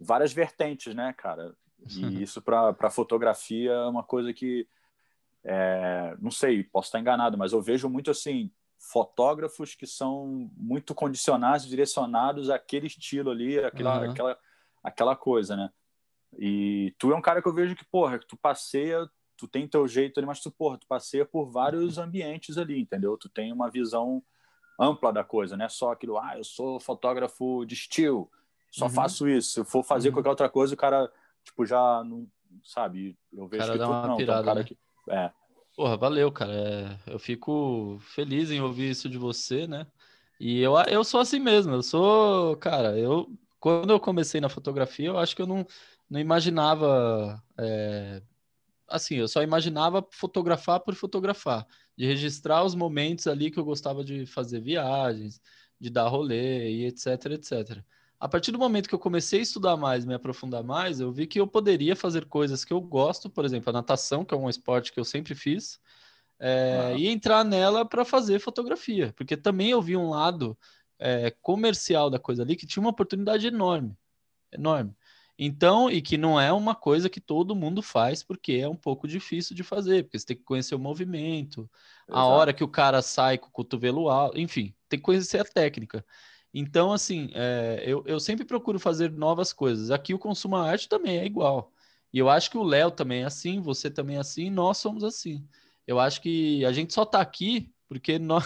várias vertentes, né, cara? E isso para fotografia é uma coisa que, é, não sei, posso estar enganado, mas eu vejo muito assim, fotógrafos que são muito condicionados, direcionados àquele estilo ali, aquela, uhum. aquela, aquela coisa, né? E tu é um cara que eu vejo que, porra, tu passeia, tu tem teu jeito ali, mas tu, porra, tu passeia por vários ambientes ali, entendeu? Tu tem uma visão ampla da coisa, né? Só aquilo, ah, eu sou fotógrafo de estilo, só uhum. faço isso. Se eu for fazer uhum. qualquer outra coisa, o cara, tipo, já não, sabe? Eu vejo cara que tu não, pirada, um cara né? que, é. Porra, valeu, cara. É, eu fico feliz em ouvir isso de você, né? E eu, eu sou assim mesmo. Eu sou, cara, eu quando eu comecei na fotografia, eu acho que eu não, não imaginava. É, assim, eu só imaginava fotografar por fotografar, de registrar os momentos ali que eu gostava de fazer viagens, de dar rolê e etc, etc a partir do momento que eu comecei a estudar mais, me aprofundar mais, eu vi que eu poderia fazer coisas que eu gosto, por exemplo, a natação, que é um esporte que eu sempre fiz, é, ah. e entrar nela para fazer fotografia, porque também eu vi um lado é, comercial da coisa ali que tinha uma oportunidade enorme, enorme. Então, e que não é uma coisa que todo mundo faz, porque é um pouco difícil de fazer, porque você tem que conhecer o movimento, Exato. a hora que o cara sai com o cotovelo alto, enfim, tem que conhecer a técnica. Então, assim, é, eu, eu sempre procuro fazer novas coisas. Aqui o Consumo Arte também é igual. E eu acho que o Léo também é assim, você também é assim, nós somos assim. Eu acho que a gente só está aqui porque nós,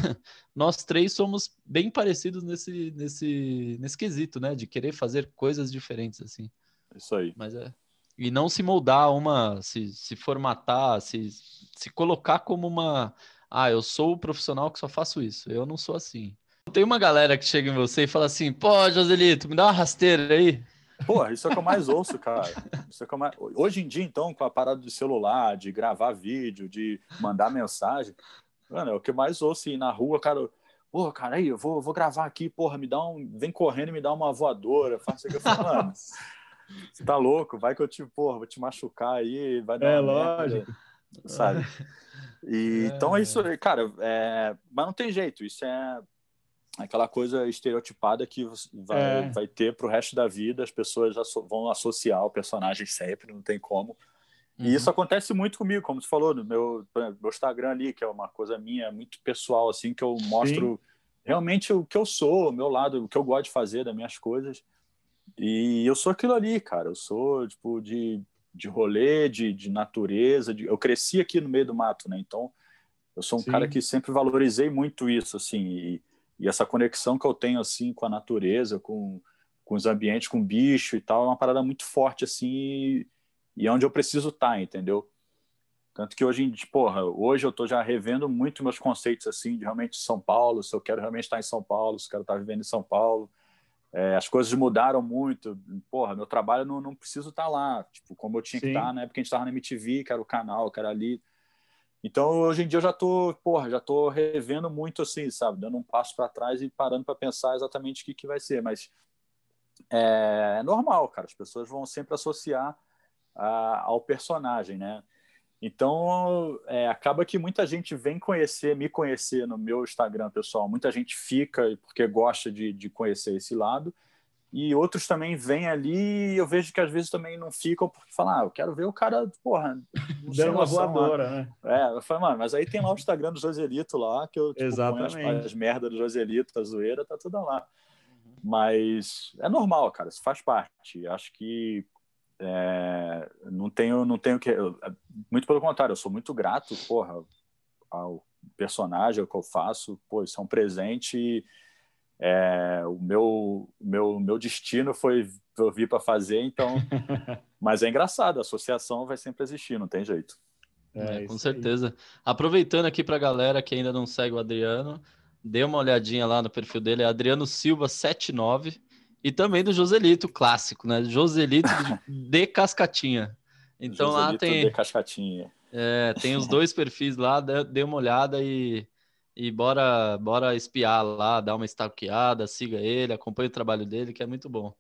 nós três somos bem parecidos nesse, nesse, nesse quesito, né? De querer fazer coisas diferentes, assim. Isso aí. Mas é. E não se moldar uma, se, se formatar, se, se colocar como uma. Ah, eu sou o profissional que só faço isso. Eu não sou assim. Tem uma galera que chega em você e fala assim: pô, Joselito, me dá uma rasteira aí. Pô, isso é o que eu mais ouço, cara. Isso é que mais... Hoje em dia, então, com a parada do celular, de gravar vídeo, de mandar mensagem, mano, é o que eu mais ouço. E na rua, cara, pô, cara, aí, eu vou, vou gravar aqui, porra, me dá um. Vem correndo e me dá uma voadora. Faça isso. Eu falo, mano, você tá louco? Vai que eu te, porra, vou te machucar aí, vai dar É lógico. Merda, sabe? E, é, então é isso aí, cara. É... Mas não tem jeito, isso é aquela coisa estereotipada que vai, é. vai ter para o resto da vida, as pessoas vão associar o personagem sempre, não tem como. Uhum. E isso acontece muito comigo, como você falou, no meu, meu Instagram ali, que é uma coisa minha muito pessoal, assim, que eu mostro Sim. realmente o que eu sou, o meu lado, o que eu gosto de fazer, das minhas coisas. E eu sou aquilo ali, cara. Eu sou, tipo, de, de rolê, de, de natureza. De... Eu cresci aqui no meio do mato, né? Então, eu sou um Sim. cara que sempre valorizei muito isso, assim. E, e essa conexão que eu tenho assim com a natureza, com, com os ambientes, com bicho e tal, é uma parada muito forte assim e, e é onde eu preciso estar, tá, entendeu? Tanto que hoje, porra, hoje eu tô já revendo muito meus conceitos assim de realmente São Paulo, se eu quero realmente estar em São Paulo, se eu quero estar vivendo em São Paulo. É, as coisas mudaram muito. Porra, meu trabalho não, não preciso estar lá, tipo, como eu tinha Sim. que estar, né? Porque a gente estava na MTV, que era o canal, que era ali. Então, hoje em dia eu já tô, porra, já tô revendo muito assim, sabe? Dando um passo para trás e parando para pensar exatamente o que, que vai ser. Mas é, é, normal, cara. As pessoas vão sempre associar a, ao personagem, né? Então, é, acaba que muita gente vem conhecer, me conhecer no meu Instagram pessoal. Muita gente fica porque gosta de, de conhecer esse lado e outros também vêm ali e eu vejo que às vezes também não ficam porque falam, ah, eu quero ver o cara, porra, dando uma voadora, né? É, eu falei, mano, mas aí tem lá o Instagram do Joselito lá, que eu tipo, Exatamente. as, as merdas do Joselito, a zoeira, tá tudo lá. Uhum. Mas é normal, cara, isso faz parte. Acho que é, não tenho, não tenho que. Muito pelo contrário, eu sou muito grato, porra, ao personagem, ao que eu faço. Pô, isso é um presente. É, o meu, meu, meu destino foi eu vir para fazer, então. Mas é engraçado, a associação vai sempre existir, não tem jeito. É, é com certeza. Aí. Aproveitando aqui para a galera que ainda não segue o Adriano, dê uma olhadinha lá no perfil dele, é Adriano Silva 79 e também do Joselito, clássico, né? Joselito de Cascatinha. Então Joselito lá tem. De Cascatinha. É, tem os dois perfis lá, dê uma olhada e, e bora, bora espiar lá, dar uma stalkeada, siga ele, acompanhe o trabalho dele, que é muito bom.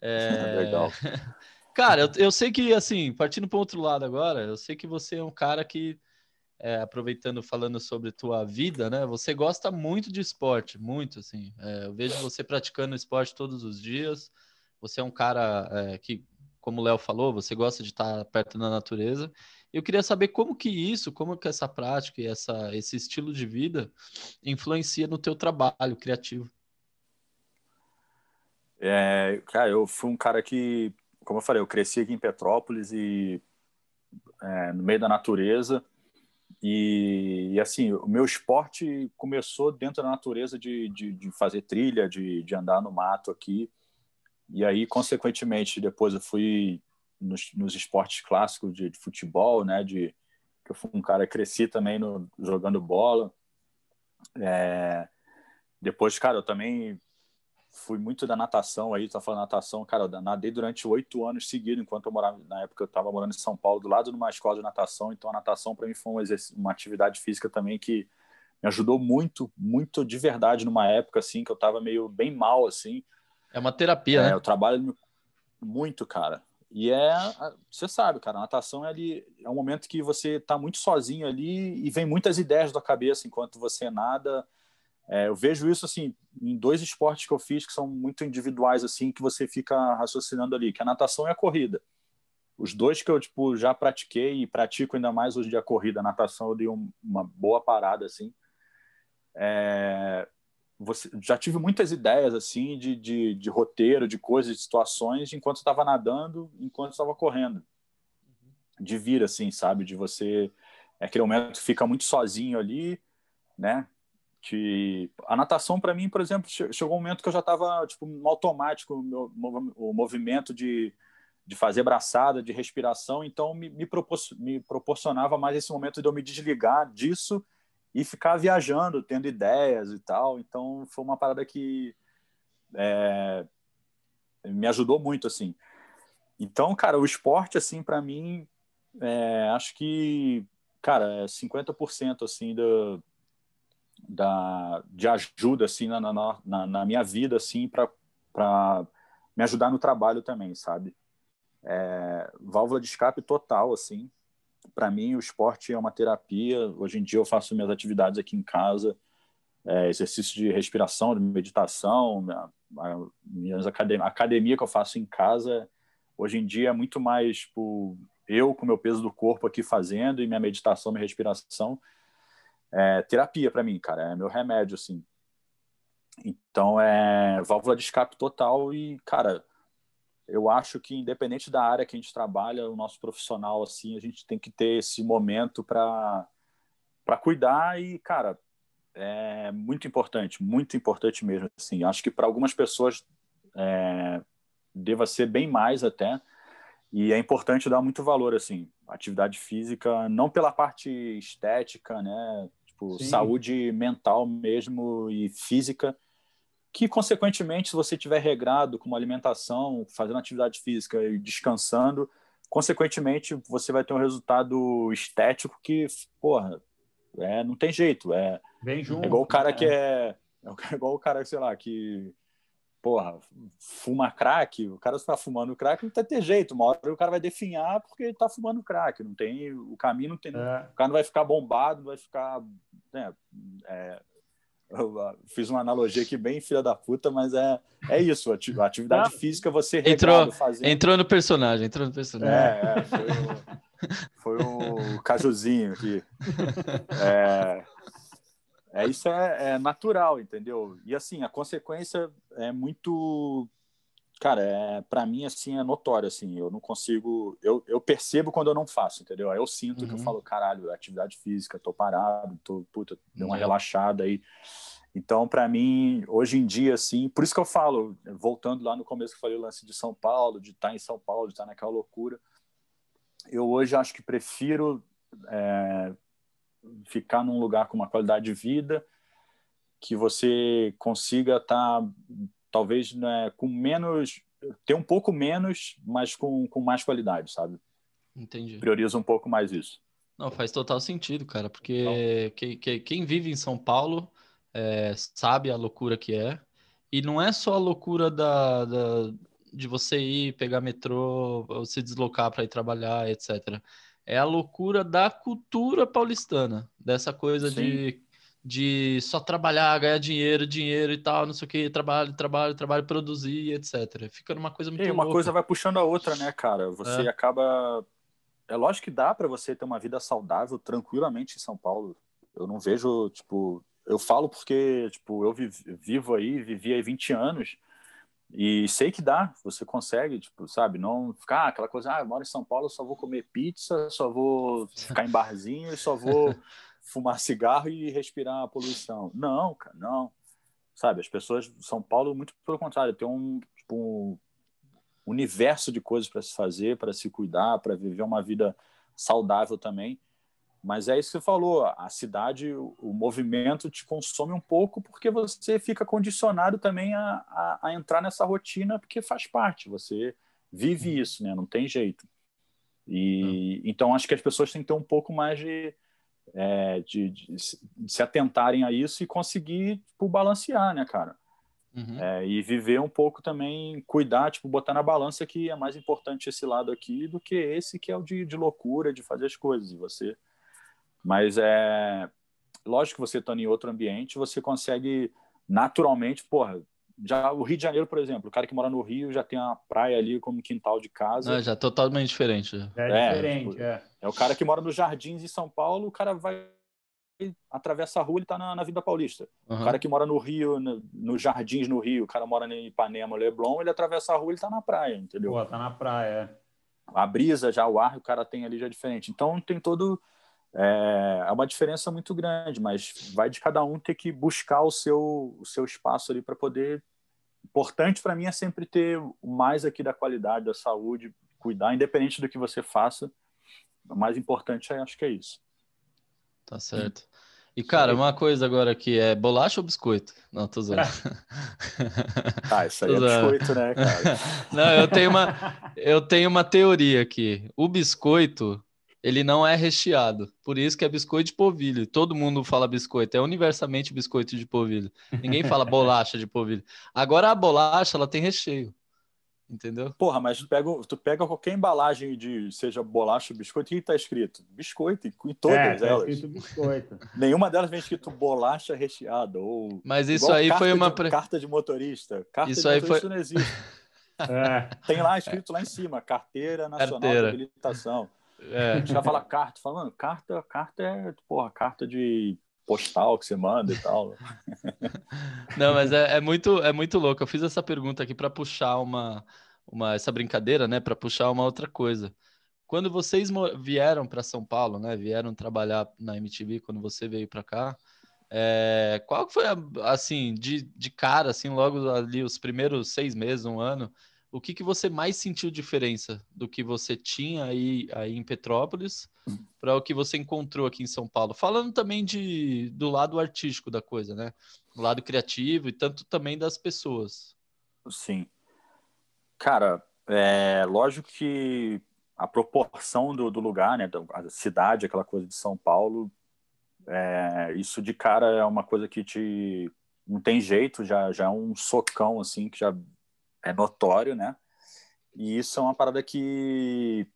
É... Legal. Cara, eu, eu sei que, assim, partindo para o outro lado agora, eu sei que você é um cara que é, aproveitando falando sobre tua vida, né? Você gosta muito de esporte, muito assim. É, eu vejo você praticando esporte todos os dias. Você é um cara é, que, como o Léo falou, você gosta de estar perto da natureza. Eu queria saber como que isso, como que essa prática e essa, esse estilo de vida influencia no teu trabalho criativo. É, cara, eu fui um cara que, como eu falei, eu cresci aqui em Petrópolis e é, no meio da natureza e, e, assim, o meu esporte começou dentro da natureza de, de, de fazer trilha, de, de, andar no mato aqui. E aí, consequentemente, depois eu fui nos, nos esportes clássicos de, futebol, né? De, que eu fui um cara cresci também no, jogando bola. É, depois, cara, eu também fui muito da natação aí, tá falando natação, cara, eu nadei durante oito anos seguidos, enquanto eu morava, na época eu estava morando em São Paulo, do lado de uma escola de natação, então a natação para mim foi um uma atividade física também que me ajudou muito, muito de verdade numa época assim, que eu estava meio bem mal assim. É uma terapia, é, né? Eu trabalho muito, cara. E é, você sabe, cara, a natação é ali, é um momento que você está muito sozinho ali e vem muitas ideias da cabeça enquanto você nada, é, eu vejo isso assim em dois esportes que eu fiz que são muito individuais assim que você fica raciocinando ali, que é a natação e a corrida. Os dois que eu tipo já pratiquei e pratico ainda mais hoje dia a corrida, a natação eu dei um, uma boa parada assim. É, você, já tive muitas ideias assim de, de, de roteiro, de coisas, de situações enquanto estava nadando, enquanto estava correndo. De vir assim, sabe, de você é aquele momento que fica muito sozinho ali, né? Que a natação para mim, por exemplo, chegou um momento que eu já estava tipo no automático o movimento de, de fazer braçada, de respiração, então me, me, propor, me proporcionava mais esse momento de eu me desligar disso e ficar viajando, tendo ideias e tal. Então foi uma parada que é, me ajudou muito assim. Então, cara, o esporte assim para mim, é, acho que cara, é 50% assim do da, de ajuda assim na, na, na, minha vida assim para me ajudar no trabalho também, sabe? É, válvula de escape total assim. Para mim o esporte é uma terapia. Hoje em dia eu faço minhas atividades aqui em casa, é, exercício de respiração, de meditação, minha academia, a academia que eu faço em casa hoje em dia é muito mais tipo, eu com meu peso do corpo aqui fazendo e minha meditação, minha respiração é terapia para mim, cara, é meu remédio, assim. Então, é válvula de escape total e, cara, eu acho que independente da área que a gente trabalha, o nosso profissional, assim, a gente tem que ter esse momento para para cuidar e, cara, é muito importante, muito importante mesmo, assim. Acho que para algumas pessoas é, deva ser bem mais até, e é importante dar muito valor, assim, atividade física, não pela parte estética, né, tipo, Sim. saúde mental mesmo e física, que consequentemente, se você tiver regrado com uma alimentação, fazendo atividade física e descansando, consequentemente você vai ter um resultado estético que, porra, é, não tem jeito, é, junto, é igual o cara né? que é, é igual o cara, sei lá, que porra, fuma crack, o cara está fumando crack, não vai ter jeito, uma hora o cara vai definhar porque ele está fumando crack, não tem, o caminho não tem, é. o cara não vai ficar bombado, não vai ficar, né, é, eu fiz uma analogia aqui bem filha da puta, mas é, é isso, a atividade ah, física você entrou, fazendo... entrou no personagem, entrou no personagem. É, é foi, o, foi o cajuzinho aqui. É, é, isso é, é, natural, entendeu? E assim, a consequência é muito. Cara, é, para mim, assim, é notório, assim, eu não consigo, eu, eu percebo quando eu não faço, entendeu? Aí eu sinto uhum. que eu uhum. falo, caralho, atividade física, tô parado, tô, puta, deu uma uhum. relaxada aí. Então, para mim, hoje em dia, assim, por isso que eu falo, voltando lá no começo que eu falei o lance de São Paulo, de estar tá em São Paulo, de estar tá naquela loucura, eu hoje acho que prefiro é, ficar num lugar com uma qualidade de vida, que você consiga estar tá talvez né, com menos, ter um pouco menos, mas com, com mais qualidade, sabe? Entendi. Prioriza um pouco mais isso. Não, faz total sentido, cara, porque que, que, quem vive em São Paulo é, sabe a loucura que é. E não é só a loucura da, da de você ir pegar metrô, ou se deslocar para ir trabalhar, etc. É a loucura da cultura paulistana, dessa coisa Sim. de de só trabalhar, ganhar dinheiro, dinheiro e tal, não sei o que, trabalho, trabalho, trabalho, produzir, etc. Fica numa coisa muito E uma louca. coisa vai puxando a outra, né, cara? Você é. acaba é lógico que dá para você ter uma vida saudável tranquilamente em São Paulo. Eu não vejo, tipo, eu falo porque, tipo, eu vivo aí, vivi aí 20 anos e sei que dá, você consegue, tipo, sabe, não ficar aquela coisa, ah, eu moro em São Paulo, só vou comer pizza, só vou ficar em barzinho e só vou fumar cigarro e respirar a poluição. Não, cara, não. Sabe, as pessoas de São Paulo, muito pelo contrário, tem um, tipo, um universo de coisas para se fazer, para se cuidar, para viver uma vida saudável também. Mas é isso que você falou, a cidade, o movimento te consome um pouco porque você fica condicionado também a, a, a entrar nessa rotina porque faz parte, você vive isso, né? Não tem jeito. E então acho que as pessoas têm que ter um pouco mais de, é, de, de, de, se atentarem a isso e conseguir tipo, balancear, né, cara? Uhum. É, e viver um pouco também, cuidar, tipo, botar na balança que é mais importante esse lado aqui do que esse que é o de, de loucura, de fazer as coisas. E você, mas é lógico que você estando em outro ambiente, você consegue naturalmente, porra, já o Rio de Janeiro, por exemplo, o cara que mora no Rio já tem a praia ali como quintal de casa. Não, já é totalmente diferente. É, é diferente, tipo, é. É o cara que mora nos Jardins em São Paulo, o cara vai atravessa a rua, ele tá na, na Vida Paulista. Uhum. O cara que mora no Rio, no, nos Jardins no Rio, o cara mora em Ipanema, Leblon, ele atravessa a rua, ele tá na praia, entendeu? Pô, tá na praia. É. A brisa, já o ar o cara tem ali já é diferente. Então tem todo é, é uma diferença muito grande, mas vai de cada um ter que buscar o seu o seu espaço ali para poder importante para mim é sempre ter mais aqui da qualidade da saúde, cuidar, independente do que você faça. O mais importante, é, acho que é isso. Tá certo. E, cara, uma coisa agora que é bolacha ou biscoito? Não, tô zoando. Ah, isso aí é biscoito, né, cara? Não, eu tenho, uma, eu tenho uma teoria aqui. O biscoito, ele não é recheado. Por isso que é biscoito de polvilho. Todo mundo fala biscoito. É universalmente biscoito de polvilho. Ninguém fala bolacha de polvilho. Agora a bolacha, ela tem recheio. Entendeu? Porra, mas tu pega, tu pega qualquer embalagem de, seja bolacha ou biscoito, e tá escrito biscoito em todas é, tá elas. Escrito biscoito. Nenhuma delas vem escrito bolacha recheada ou Mas isso aí foi uma de, carta de motorista. Carta isso de aí motorista foi... não existe. É. Tem lá escrito lá em cima, carteira nacional carteira. de habilitação. É. A gente vai falar carta, falando, carta, carta é, porra, carta de postal que você manda e tal. Não, mas é, é, muito, é muito louco. Eu fiz essa pergunta aqui para puxar uma, uma essa brincadeira, né? Para puxar uma outra coisa. Quando vocês vieram para São Paulo, né? Vieram trabalhar na MTV, quando você veio para cá, é, qual foi assim de, de cara, assim, logo ali os primeiros seis meses, um ano? O que, que você mais sentiu diferença do que você tinha aí, aí em Petrópolis para o que você encontrou aqui em São Paulo? Falando também de, do lado artístico da coisa, né? Do lado criativo e tanto também das pessoas. Sim. Cara, é lógico que a proporção do, do lugar, né, a cidade, aquela coisa de São Paulo, é, isso de cara é uma coisa que te não tem jeito, já já é um socão assim que já é notório, né? E isso é uma parada que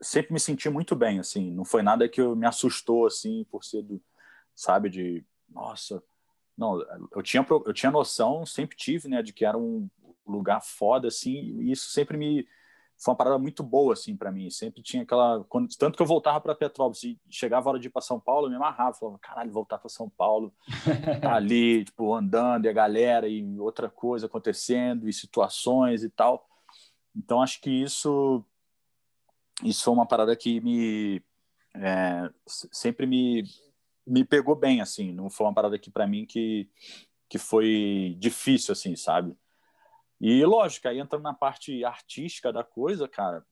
sempre me senti muito bem, assim. Não foi nada que me assustou, assim, por ser do, sabe, de, nossa... Não, eu tinha, eu tinha noção, sempre tive, né, de que era um lugar foda, assim, e isso sempre me, foi uma parada muito boa, assim, para mim. Sempre tinha aquela. Quando, tanto que eu voltava para Petrópolis e chegava a hora de ir para São Paulo, eu me amarrava. Falava, caralho, voltar para São Paulo, tá ali, tipo, andando, e a galera, e outra coisa acontecendo, e situações e tal. Então, acho que isso. Isso foi uma parada que me. É, sempre me, me pegou bem, assim. Não foi uma parada que, para mim, que, que foi difícil, assim, sabe? E lógico, aí entrando na parte artística da coisa, cara,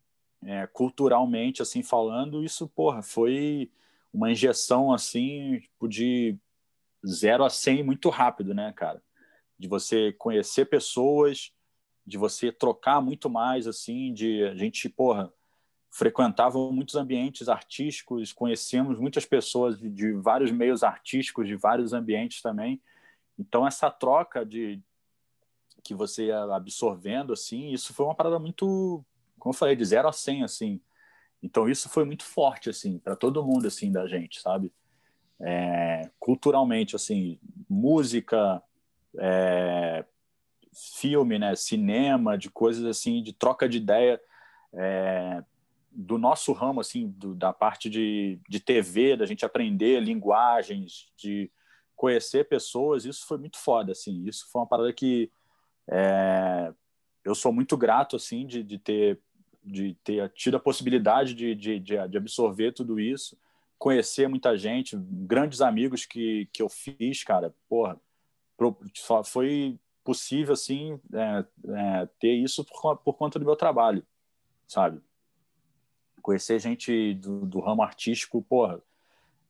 é, culturalmente assim falando, isso, porra, foi uma injeção assim, tipo, de 0 a 100 muito rápido, né, cara? De você conhecer pessoas, de você trocar muito mais assim, de a gente, porra, frequentava muitos ambientes artísticos, conhecemos muitas pessoas de, de vários meios artísticos, de vários ambientes também. Então essa troca de, que você ia absorvendo, assim, isso foi uma parada muito, como eu falei, de zero a cem, assim. Então isso foi muito forte, assim, para todo mundo, assim, da gente, sabe? É, culturalmente, assim, música, é, filme, né, cinema, de coisas assim, de troca de ideia é, do nosso ramo, assim, do, da parte de, de TV, da gente aprender linguagens, de conhecer pessoas, isso foi muito foda, assim, isso foi uma parada que é, eu sou muito grato assim de, de ter de ter tido a possibilidade de, de, de, absorver tudo isso, conhecer muita gente, grandes amigos que, que eu fiz, cara, porra, só foi possível assim é, é, ter isso por, por conta do meu trabalho, sabe? Conhecer gente do, do ramo artístico, porra,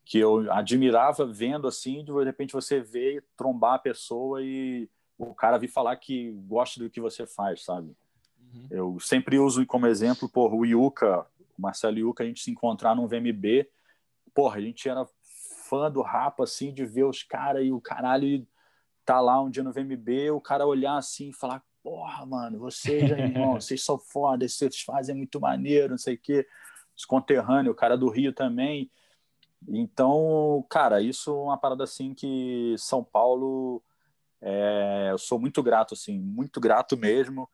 que eu admirava vendo assim, de repente você vê trombar a pessoa e o cara vir falar que gosta do que você faz, sabe? Uhum. Eu sempre uso como exemplo, porra, o Yuka, o Marcelo Yuka, a gente se encontrar num VMB, porra, a gente era fã do Rapa, assim, de ver os caras e o caralho tá lá um dia no VMB, o cara olhar assim e falar, porra, mano, vocês, irmão, vocês são foda, vocês fazem muito maneiro, não sei o quê. Os conterrâneos, o cara do Rio também. Então, cara, isso é uma parada assim que São Paulo é, eu sou muito grato, assim, muito grato mesmo.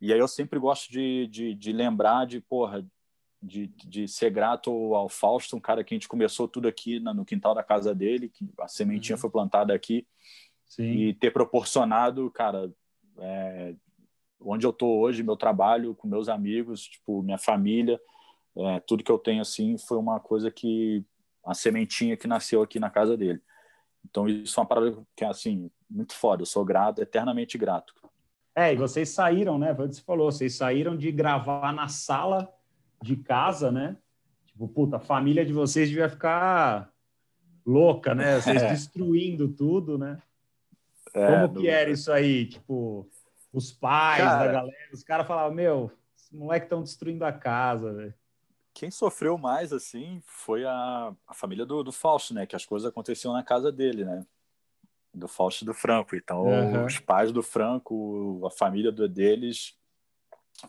E aí eu sempre gosto de, de, de lembrar de, porra, de, de ser grato ao Fausto, um cara que a gente começou tudo aqui no quintal da casa dele, que a sementinha uhum. foi plantada aqui. Sim. E ter proporcionado, cara, é, onde eu tô hoje, meu trabalho com meus amigos, tipo, minha família, é, tudo que eu tenho, assim, foi uma coisa que a sementinha que nasceu aqui na casa dele. Então, isso é uma parada que assim, muito foda. Eu sou grato, eternamente grato. É, e vocês saíram, né? Foi o que você falou, vocês saíram de gravar na sala de casa, né? Tipo, puta, a família de vocês devia ficar louca, né? Vocês é. destruindo tudo, né? É, Como que era isso aí? Tipo, os pais cara, da galera, os caras falavam, meu, os moleques estão destruindo a casa, velho. Quem sofreu mais, assim, foi a, a família do, do Fausto, né? Que as coisas aconteciam na casa dele, né? Do Fausto e do Franco. Então, uhum. os pais do Franco, a família do, deles,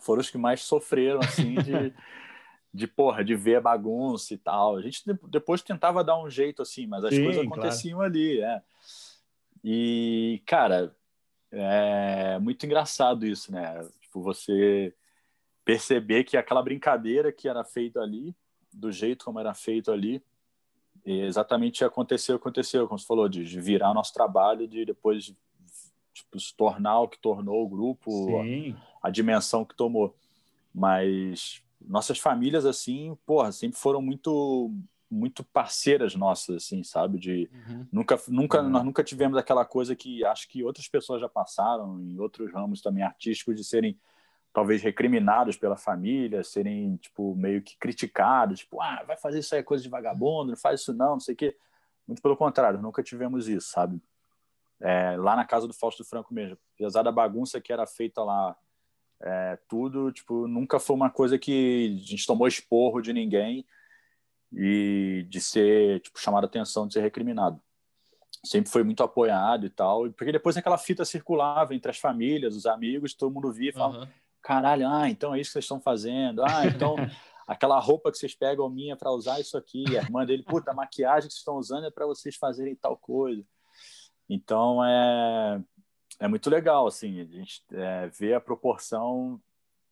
foram os que mais sofreram, assim, de, de, porra, de ver a bagunça e tal. A gente depois tentava dar um jeito, assim, mas as Sim, coisas aconteciam claro. ali, é. E, cara, é muito engraçado isso, né? Tipo, você perceber que aquela brincadeira que era feita ali, do jeito como era feito ali, e exatamente aconteceu, aconteceu, como você falou, de, virar nosso trabalho, de depois tipo, se tornar o que tornou o grupo, a, a, dimensão que tomou. Mas nossas famílias, assim, porra, sempre foram muito muito parceiras nossas, assim, sabe? De uhum. nunca, nunca, uhum. nós nunca tivemos aquela coisa que acho que outras pessoas já passaram em outros ramos também artísticos de serem talvez recriminados pela família, serem tipo meio que criticados, tipo, ah, vai fazer isso aí é coisa de vagabundo, não faz isso não, não sei o quê. Muito pelo contrário, nunca tivemos isso, sabe? É, lá na casa do Fausto Franco mesmo, apesar da bagunça que era feita lá, é, tudo, tipo, nunca foi uma coisa que a gente tomou esporro de ninguém e de ser, tipo, chamado a atenção, de ser recriminado. Sempre foi muito apoiado e tal, porque depois aquela fita circulava entre as famílias, os amigos, todo mundo via e falava, uhum caralho, ah, então é isso que vocês estão fazendo, ah, então aquela roupa que vocês pegam minha para usar isso aqui, a irmã dele, puta, a maquiagem que vocês estão usando é para vocês fazerem tal coisa. Então é, é muito legal, assim, a gente é, ver a proporção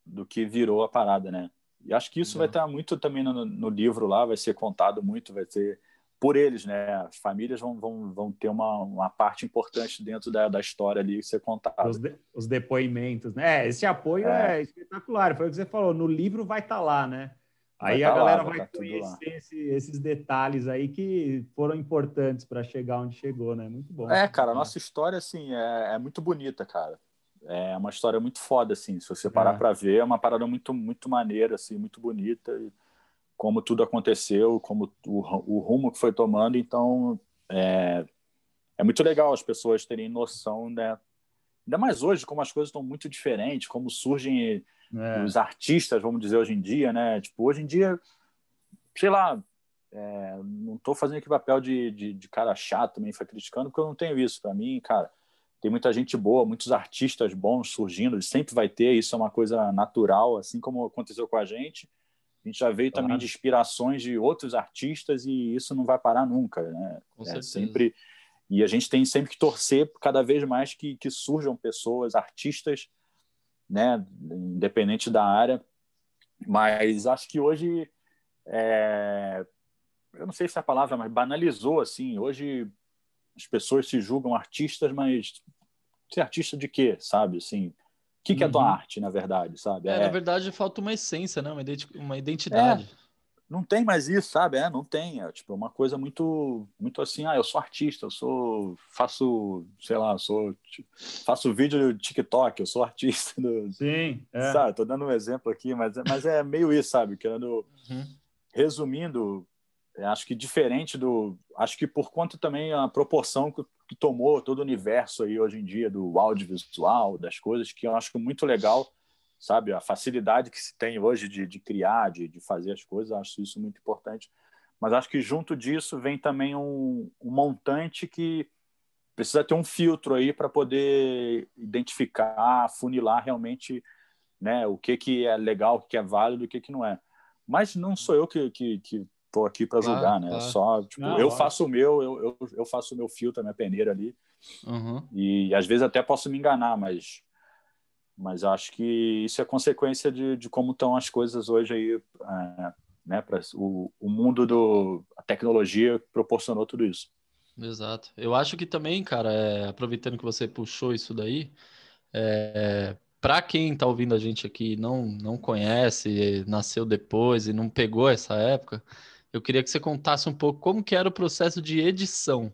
do que virou a parada, né? E acho que isso vai estar muito também no, no, livro lá, vai ser contado muito, vai ser por eles, né? As famílias vão, vão, vão ter uma, uma parte importante dentro da, da história ali ser contada. Os, de, os depoimentos, né? Esse apoio é. é. espetacular. Foi o que você falou, no livro vai estar tá lá, né? Aí vai a tá galera lá, vai, vai tá conhecer esse, esses detalhes aí que foram importantes para chegar onde chegou, né? Muito bom. É, cara, a nossa história, assim, é, é muito bonita, cara. É uma história muito foda, assim. Se você parar é. para ver, é uma parada muito, muito maneira, assim, muito bonita. E como tudo aconteceu, como o, o rumo que foi tomando. Então, é, é muito legal as pessoas terem noção, né? Ainda mais hoje, como as coisas estão muito diferentes, como surgem é. os artistas, vamos dizer, hoje em dia, né? Tipo, hoje em dia, sei lá, é, não estou fazendo aqui papel de, de, de, cara chato também, foi criticando, porque eu não tenho isso. Para mim, cara, tem muita gente boa, muitos artistas bons surgindo, sempre vai ter, isso é uma coisa natural, assim como aconteceu com a gente. A gente já veio claro. também de inspirações de outros artistas e isso não vai parar nunca, né? Com é sempre e a gente tem sempre que torcer cada vez mais que, que surjam pessoas, artistas, né? Independente da área. Mas acho que hoje é... eu não sei se é a palavra, mas banalizou assim. Hoje as pessoas se julgam artistas, mas ser artista de quê, sabe? Assim, o que, que é tua uhum. arte, na verdade, sabe? É, é, na verdade, falta uma essência, né? Uma identidade. É, não tem mais isso, sabe? É, não tem. É tipo uma coisa muito, muito assim. Ah, eu sou artista, eu sou, faço, sei lá, sou, faço vídeo no TikTok, eu sou artista. Do, Sim. É. Sabe? Tô dando um exemplo aqui, mas, mas é meio isso, sabe? Querendo, uhum. resumindo, acho que diferente do, acho que por conta também a proporção que tomou todo o universo aí hoje em dia do audiovisual, das coisas, que eu acho muito legal, sabe? A facilidade que se tem hoje de, de criar, de, de fazer as coisas, acho isso muito importante. Mas acho que junto disso vem também um, um montante que precisa ter um filtro aí para poder identificar, funilar realmente né, o que, que é legal, o que é válido, o que, que não é. Mas não sou eu que, que, que tô aqui para julgar, né? Claro. Só, tipo, Não, eu faço o meu, eu, eu, eu, faço o meu filtro, a minha peneira ali. Uhum. E às vezes até posso me enganar, mas mas acho que isso é consequência de, de como estão as coisas hoje aí, é, né? Para o, o mundo do a tecnologia proporcionou tudo isso. Exato. Eu acho que também, cara, é, aproveitando que você puxou isso daí, é, para quem está ouvindo a gente aqui não não conhece, nasceu depois e não pegou essa época, eu queria que você contasse um pouco como que era o processo de edição.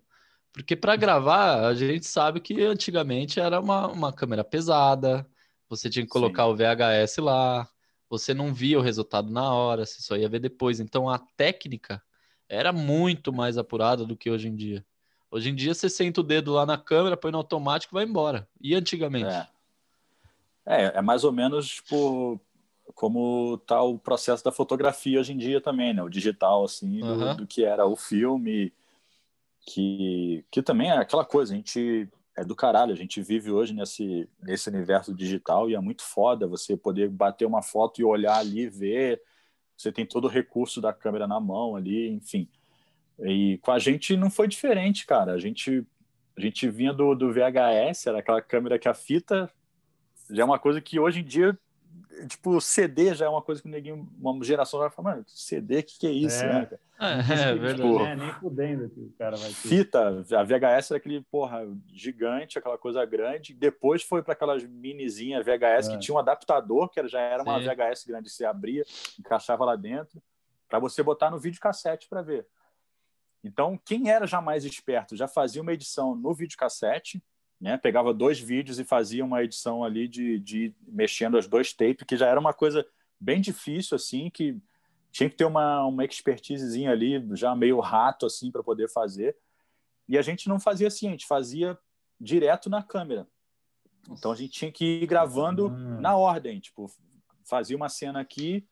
Porque para gravar, a gente sabe que antigamente era uma, uma câmera pesada, você tinha que colocar Sim. o VHS lá, você não via o resultado na hora, você só ia ver depois. Então a técnica era muito mais apurada do que hoje em dia. Hoje em dia você senta o dedo lá na câmera, põe no automático e vai embora. E antigamente? É, é, é mais ou menos tipo, como está o processo da fotografia hoje em dia também, né? O digital, assim, do, uhum. do, que era o filme, que, que também é aquela coisa, a gente é do caralho, a gente vive hoje nesse, nesse universo digital e é muito foda você poder bater uma foto e olhar ali, ver, você tem todo o recurso da câmera na mão ali, enfim. E com a gente não foi diferente, cara, a gente, a gente vinha do, do VHS, era aquela câmera que a fita já é uma coisa que hoje em dia tipo, CD já é uma coisa que ninguém, uma geração vai falar, mano, CD, o que, que é isso, é. né? É, é, verdade. Tipo, é, nem fudendo que o cara vai ter. Fita, a VHS era aquele, porra, gigante, aquela coisa grande. Depois foi para aquelas minizinhas VHS é. que tinha um adaptador, que já era Sim. uma VHS grande, você abria, encaixava lá dentro, para você botar no videocassete para ver. Então, quem era já mais esperto já fazia uma edição no videocassete, né? Pegava dois vídeos e fazia uma edição ali de, de mexendo as dois tapes, que já era uma coisa bem difícil, assim, que tinha que ter uma, uma expertisezinha ali, já meio rato, assim, para poder fazer. E a gente não fazia assim, a gente fazia direto na câmera. Então a gente tinha que ir gravando hum. na ordem, tipo, fazia uma cena aqui,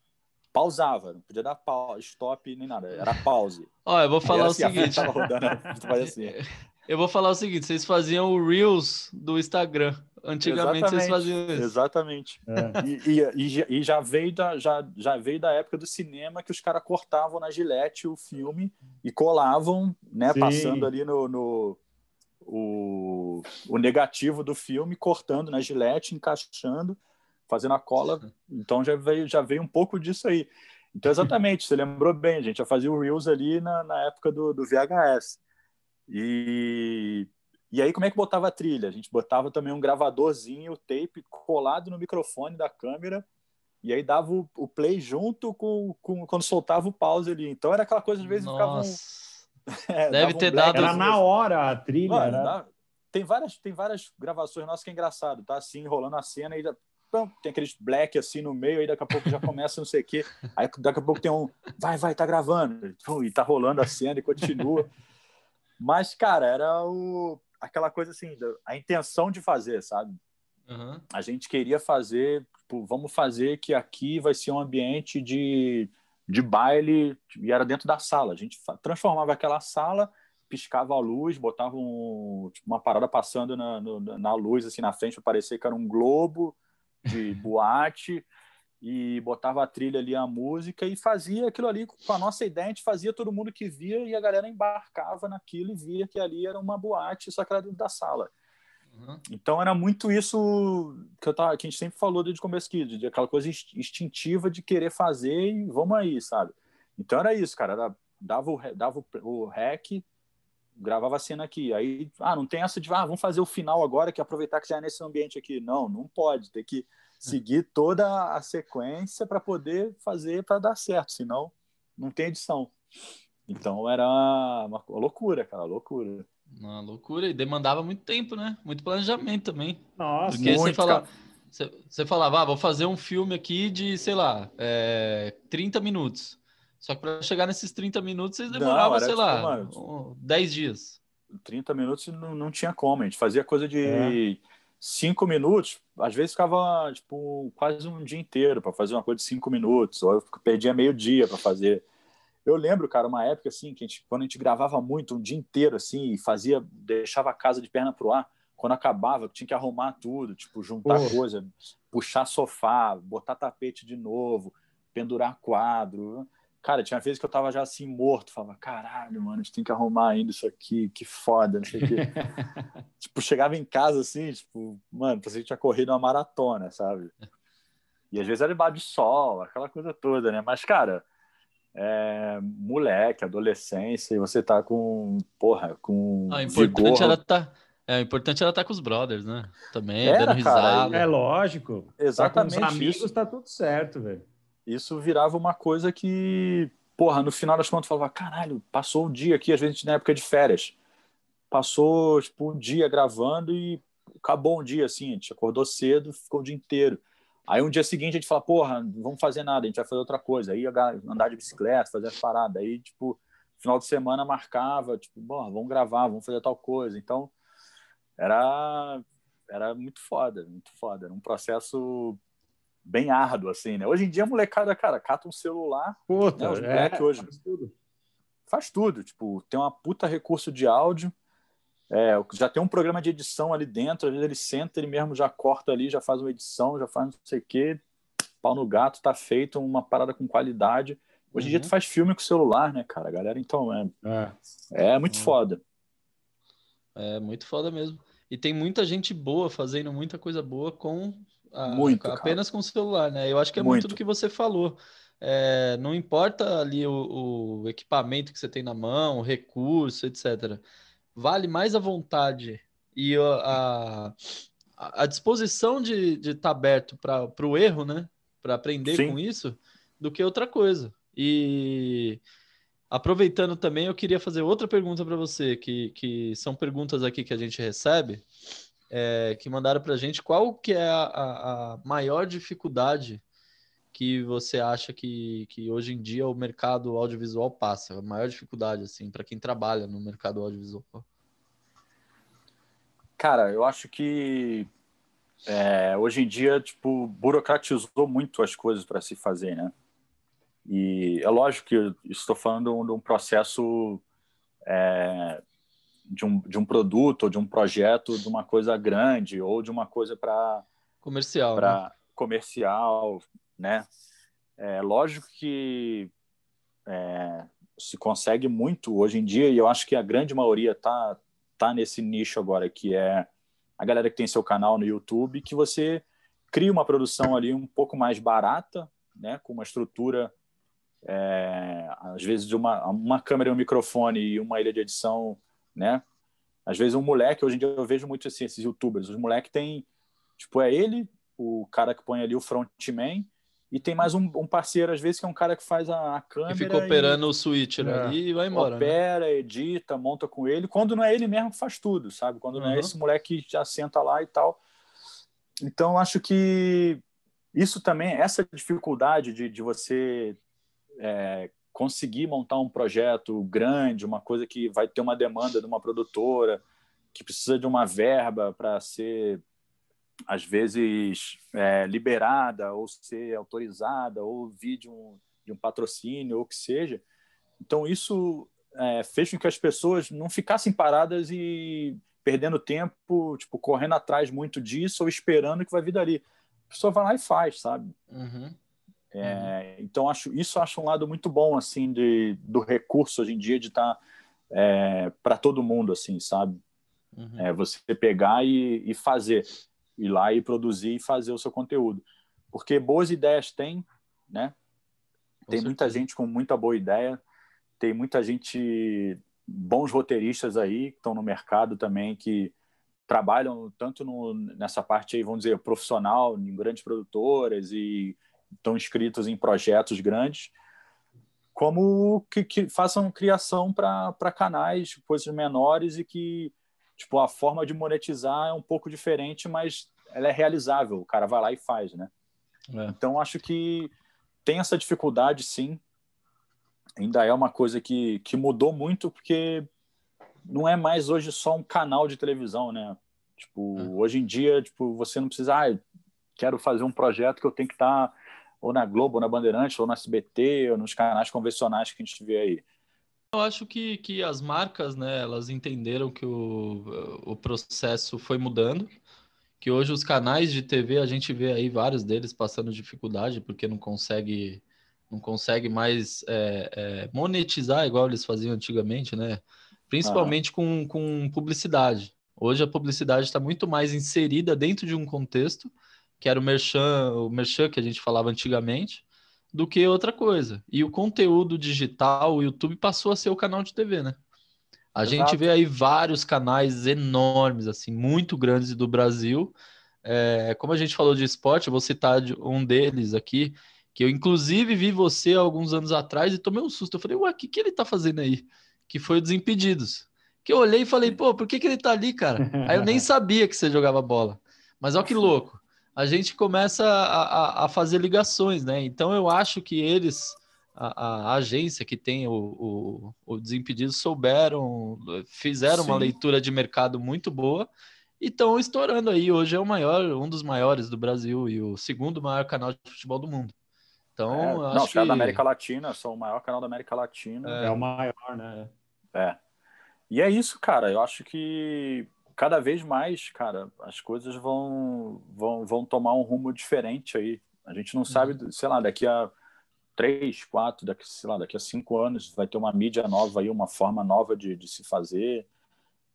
pausava, não podia dar stop nem nada, era pause. Olha, eu vou falar o assim, seguinte. Rodando, assim. Eu vou falar o seguinte: vocês faziam o Reels do Instagram. Antigamente exatamente, vocês faziam isso. Exatamente. É. E, e, e, já, veio da, já, já veio da época do cinema que os caras cortavam na gilete o filme e colavam, né? Sim. Passando ali no, no o, o negativo do filme, cortando na gilete, encaixando. fazendo a cola. Então já veio, já veio um pouco disso aí. Então, exatamente, você lembrou bem, a gente já fazia o Reels ali na, na época do, do VHS. E, e aí, como é que botava a trilha? A gente botava também um gravadorzinho, o tape colado no microfone da câmera, e aí dava o, o play junto com, com, quando soltava o pause ali. Então era aquela coisa, às vezes Nossa. ficava um. é, Deve ter um dado. Era na hora a trilha. Mano, era... tem, várias, tem várias gravações nossas que é engraçado, tá assim, rolando a cena e tem aqueles black assim no meio, aí daqui a pouco já começa não sei o quê. Aí daqui a pouco tem um, vai, vai, tá gravando. E tá rolando a cena e continua. Mas, cara, era o, aquela coisa assim, a intenção de fazer, sabe? Uhum. A gente queria fazer, tipo, vamos fazer que aqui vai ser um ambiente de, de baile, e era dentro da sala. A gente transformava aquela sala piscava a luz, botava um, tipo, uma parada passando na, no, na luz, assim, na frente, para parecer que era um globo, de boate e botava a trilha ali, a música e fazia aquilo ali com a nossa ideia, a gente fazia todo mundo que via e a galera embarcava naquilo e via que ali era uma boate, só que era dentro da sala. Uhum. Então era muito isso que, eu tava, que a gente sempre falou desde o começo aqui, de, de aquela coisa instintiva de querer fazer e vamos aí, sabe? Então era isso, cara, era, dava, o, dava o, o rec, gravava a cena aqui. Aí, ah, não tem essa de, ah, vamos fazer o final agora, que aproveitar que já é nesse ambiente aqui. Não, não pode. Tem que seguir toda a sequência para poder fazer para dar certo, senão não tem edição. Então era uma loucura, cara, loucura. Uma loucura e demandava muito tempo, né? Muito planejamento também. Nossa, Porque muito, você, fala, você, você, falava, ah, vou fazer um filme aqui de, sei lá, é, 30 minutos. Só que para chegar nesses 30 minutos, vocês demoravam, sei tipo, lá, mano, 10 dias. 30 minutos não, não tinha como, a gente fazia coisa de 5 é. minutos, às vezes ficava tipo quase um dia inteiro para fazer uma coisa de 5 minutos, ou eu perdia meio dia para fazer. Eu lembro, cara, uma época assim, que a gente, quando a gente gravava muito, um dia inteiro assim, e fazia, deixava a casa de perna pro ar, quando acabava, tinha que arrumar tudo, tipo, juntar oh. coisa, puxar sofá, botar tapete de novo, pendurar quadro. Cara, tinha vezes que eu tava já assim morto, falava, caralho, mano, a gente tem que arrumar ainda isso aqui, que foda, não sei o quê. tipo, chegava em casa assim, tipo, mano, parecia que tinha corrido uma maratona, sabe? E às vezes era debaixo de sol, aquela coisa toda, né? Mas, cara, é, moleque, adolescência, e você tá com, porra, com. Ah, importante vigor. era tá. É, o importante era estar tá com os brothers, né? Também, era, dando risada. Cara, é lógico. Exatamente. Tá com os amigos isso. tá tudo certo, velho isso virava uma coisa que, porra, no final das contas, falava, caralho, passou o dia aqui, às vezes na época de férias. Passou, tipo, um dia gravando e acabou um dia, assim, a gente acordou cedo, ficou o dia inteiro. Aí um dia seguinte a gente fala, porra, não vamos fazer nada, a gente vai fazer outra coisa. Aí andar de bicicleta, fazer as paradas. Aí, tipo, final de semana marcava, tipo, bom, vamos gravar, vamos fazer tal coisa. Então, era, era muito foda, muito foda. Era um processo bem árduo, assim, né? Hoje em dia a molecada, cara, cata um celular, puta, né? É, hoje faz tudo. faz tudo, tipo, tem uma puta recurso de áudio, é, já tem um programa de edição ali dentro, às vezes ele senta, ele mesmo já corta ali, já faz uma edição, já faz não sei o quê, pau no gato, tá feito, uma parada com qualidade. Hoje em dia tu uhum. faz filme com celular, né, cara? A galera, então, é, é, é muito é. foda. É muito foda mesmo. E tem muita gente boa fazendo muita coisa boa com a, muito, apenas cara. com o celular, né? Eu acho que é muito, muito do que você falou. É, não importa ali o, o, equipamento que você tem na mão, o recurso, etc. Vale mais a vontade e a, a, a disposição de estar tá aberto para o erro, né? Para aprender Sim. com isso, do que outra coisa. E aproveitando também, eu queria fazer outra pergunta para você, que, que são perguntas aqui que a gente recebe é, que mandaram para a gente qual que é a, a, maior dificuldade que você acha que, que hoje em dia o mercado audiovisual passa? A maior dificuldade, assim, para quem trabalha no mercado audiovisual? Cara, eu acho que é, hoje em dia, tipo, burocratizou muito as coisas para se fazer, né? E é lógico que estou falando de um processo é, de um, de um produto ou de um projeto de uma coisa grande ou de uma coisa para comercial para né? comercial né é lógico que é, se consegue muito hoje em dia e eu acho que a grande maioria tá tá nesse nicho agora que é a galera que tem seu canal no YouTube que você cria uma produção ali um pouco mais barata, né, com uma estrutura, é, às vezes, de uma, uma câmera e um microfone e uma ilha de edição, né? Às vezes um moleque, hoje em dia eu vejo muito assim, esses youtubers, os moleques têm, tipo, é ele, o cara que põe ali o frontman, e tem mais um, um, parceiro, às vezes, que é um cara que faz a, a câmera. E fica operando e, o switch né? ali e vai embora. Né? Opera, né? edita, monta com ele. Quando não é ele mesmo que faz tudo, sabe? Quando não é uhum. é esse moleque que já senta lá e tal. Então, acho que isso também, essa dificuldade de, de você é, conseguir montar um projeto grande, uma coisa que vai ter uma demanda de uma produtora, que precisa de uma verba para ser às vezes é, liberada ou ser autorizada ou vir de um, de um patrocínio ou o que seja. Então isso é, fez com que as pessoas não ficassem paradas e perdendo tempo, tipo correndo atrás muito disso ou esperando que vai vir dali. A pessoa vai lá e faz, sabe? Uhum. É, então acho isso acho um lado muito bom assim de, do recurso hoje em dia de estar tá, é, para todo mundo assim, sabe? Uhum. É, você pegar e, e fazer ir lá e produzir e fazer o seu conteúdo. Porque boas ideias tem, né? Tem muita gente com muita boa ideia, tem muita gente, bons roteiristas aí que estão no mercado também, que trabalham tanto no, nessa parte aí, vamos dizer, profissional, em grandes produtoras e estão inscritos em projetos grandes, como que, que façam criação para canais, coisas menores e que tipo, a forma de monetizar é um pouco diferente, mas ela é realizável. O cara vai lá e faz, né? É. Então, acho que tem essa dificuldade, sim. Ainda é uma coisa que, que mudou muito, porque não é mais hoje só um canal de televisão, né? Tipo, é. hoje em dia, tipo, você não precisa, ah, quero fazer um projeto que eu tenho que estar ou na Globo, ou na Bandeirantes, ou na SBT, ou nos canais convencionais que a gente vê aí. Eu acho que, que as marcas, né, elas entenderam que o, o processo foi mudando, que hoje os canais de TV, a gente vê aí vários deles passando dificuldade, porque não consegue, não consegue mais é, é, monetizar igual eles faziam antigamente, né? Principalmente com, com publicidade. Hoje a publicidade está muito mais inserida dentro de um contexto, que era o merchan, o merchan que a gente falava antigamente, do que outra coisa. E o conteúdo digital, o YouTube passou a ser o canal de TV, né? A Exato. gente vê aí vários canais enormes, assim, muito grandes do Brasil. É, como a gente falou de esporte, eu vou citar um deles aqui, que eu inclusive vi você alguns anos atrás e tomei um susto. Eu falei, ué, o que, que ele tá fazendo aí? Que foi o Desimpedidos. Que eu olhei e falei, pô, por que, que ele tá ali, cara? Aí eu nem sabia que você jogava bola. Mas olha que louco a gente começa a, a, a fazer ligações, né? Então eu acho que eles, a, a agência que tem o, o, o Desimpedido, souberam, fizeram Sim. uma leitura de mercado muito boa e estão estourando aí. Hoje é o maior, um dos maiores do Brasil e o segundo maior canal de futebol do mundo. Então, é, não, os caras que... da América Latina são o maior canal da América Latina. É, é o maior, né? É. E é isso, cara. Eu acho que cada vez mais, cara, as coisas vão, vão, vão tomar um rumo diferente aí. A gente não sabe, uhum. sei lá, daqui a três, quatro, daqui, sei lá, daqui a cinco anos vai ter uma mídia nova aí, uma forma nova de, de se fazer.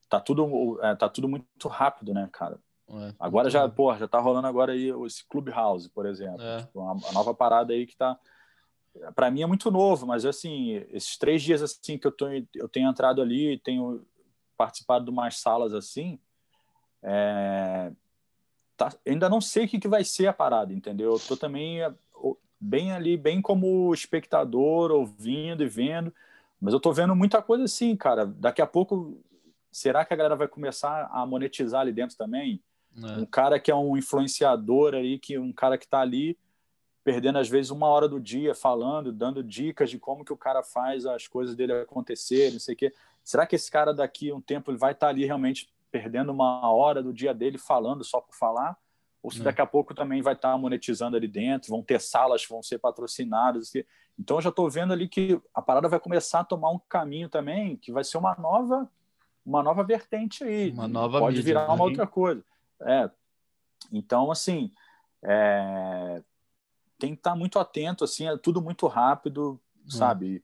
Tá tudo, é, tá tudo muito rápido, né, cara? É, agora já, pô, já tá rolando agora aí esse Clubhouse, por exemplo. É. Tipo, uma, uma, nova parada aí que tá. Para mim é muito novo, mas assim, esses três dias assim que eu, tô, eu tenho entrado ali, tenho participado de umas salas assim, é, tá, ainda não sei o que, que vai ser a parada, entendeu? Eu tô também é, bem ali, bem como espectador, ouvindo e vendo, mas eu tô vendo muita coisa assim, cara. Daqui a pouco, será que a galera vai começar a monetizar ali dentro também? É. Um cara que é um influenciador aí, que um cara que tá ali perdendo às vezes uma hora do dia falando, dando dicas de como que o cara faz as coisas dele acontecerem, não sei o quê. Será que esse cara daqui a um tempo ele vai estar ali realmente perdendo uma hora do dia dele falando só por falar? Ou se é. daqui a pouco também vai estar monetizando ali dentro, vão ter salas que vão ser patrocinadas. Então eu já estou vendo ali que a parada vai começar a tomar um caminho também, que vai ser uma nova, uma nova vertente aí. Uma nova Pode mídia, virar uma outra coisa. É. Então, assim, é... tem que estar muito atento, assim, é tudo muito rápido, é. sabe?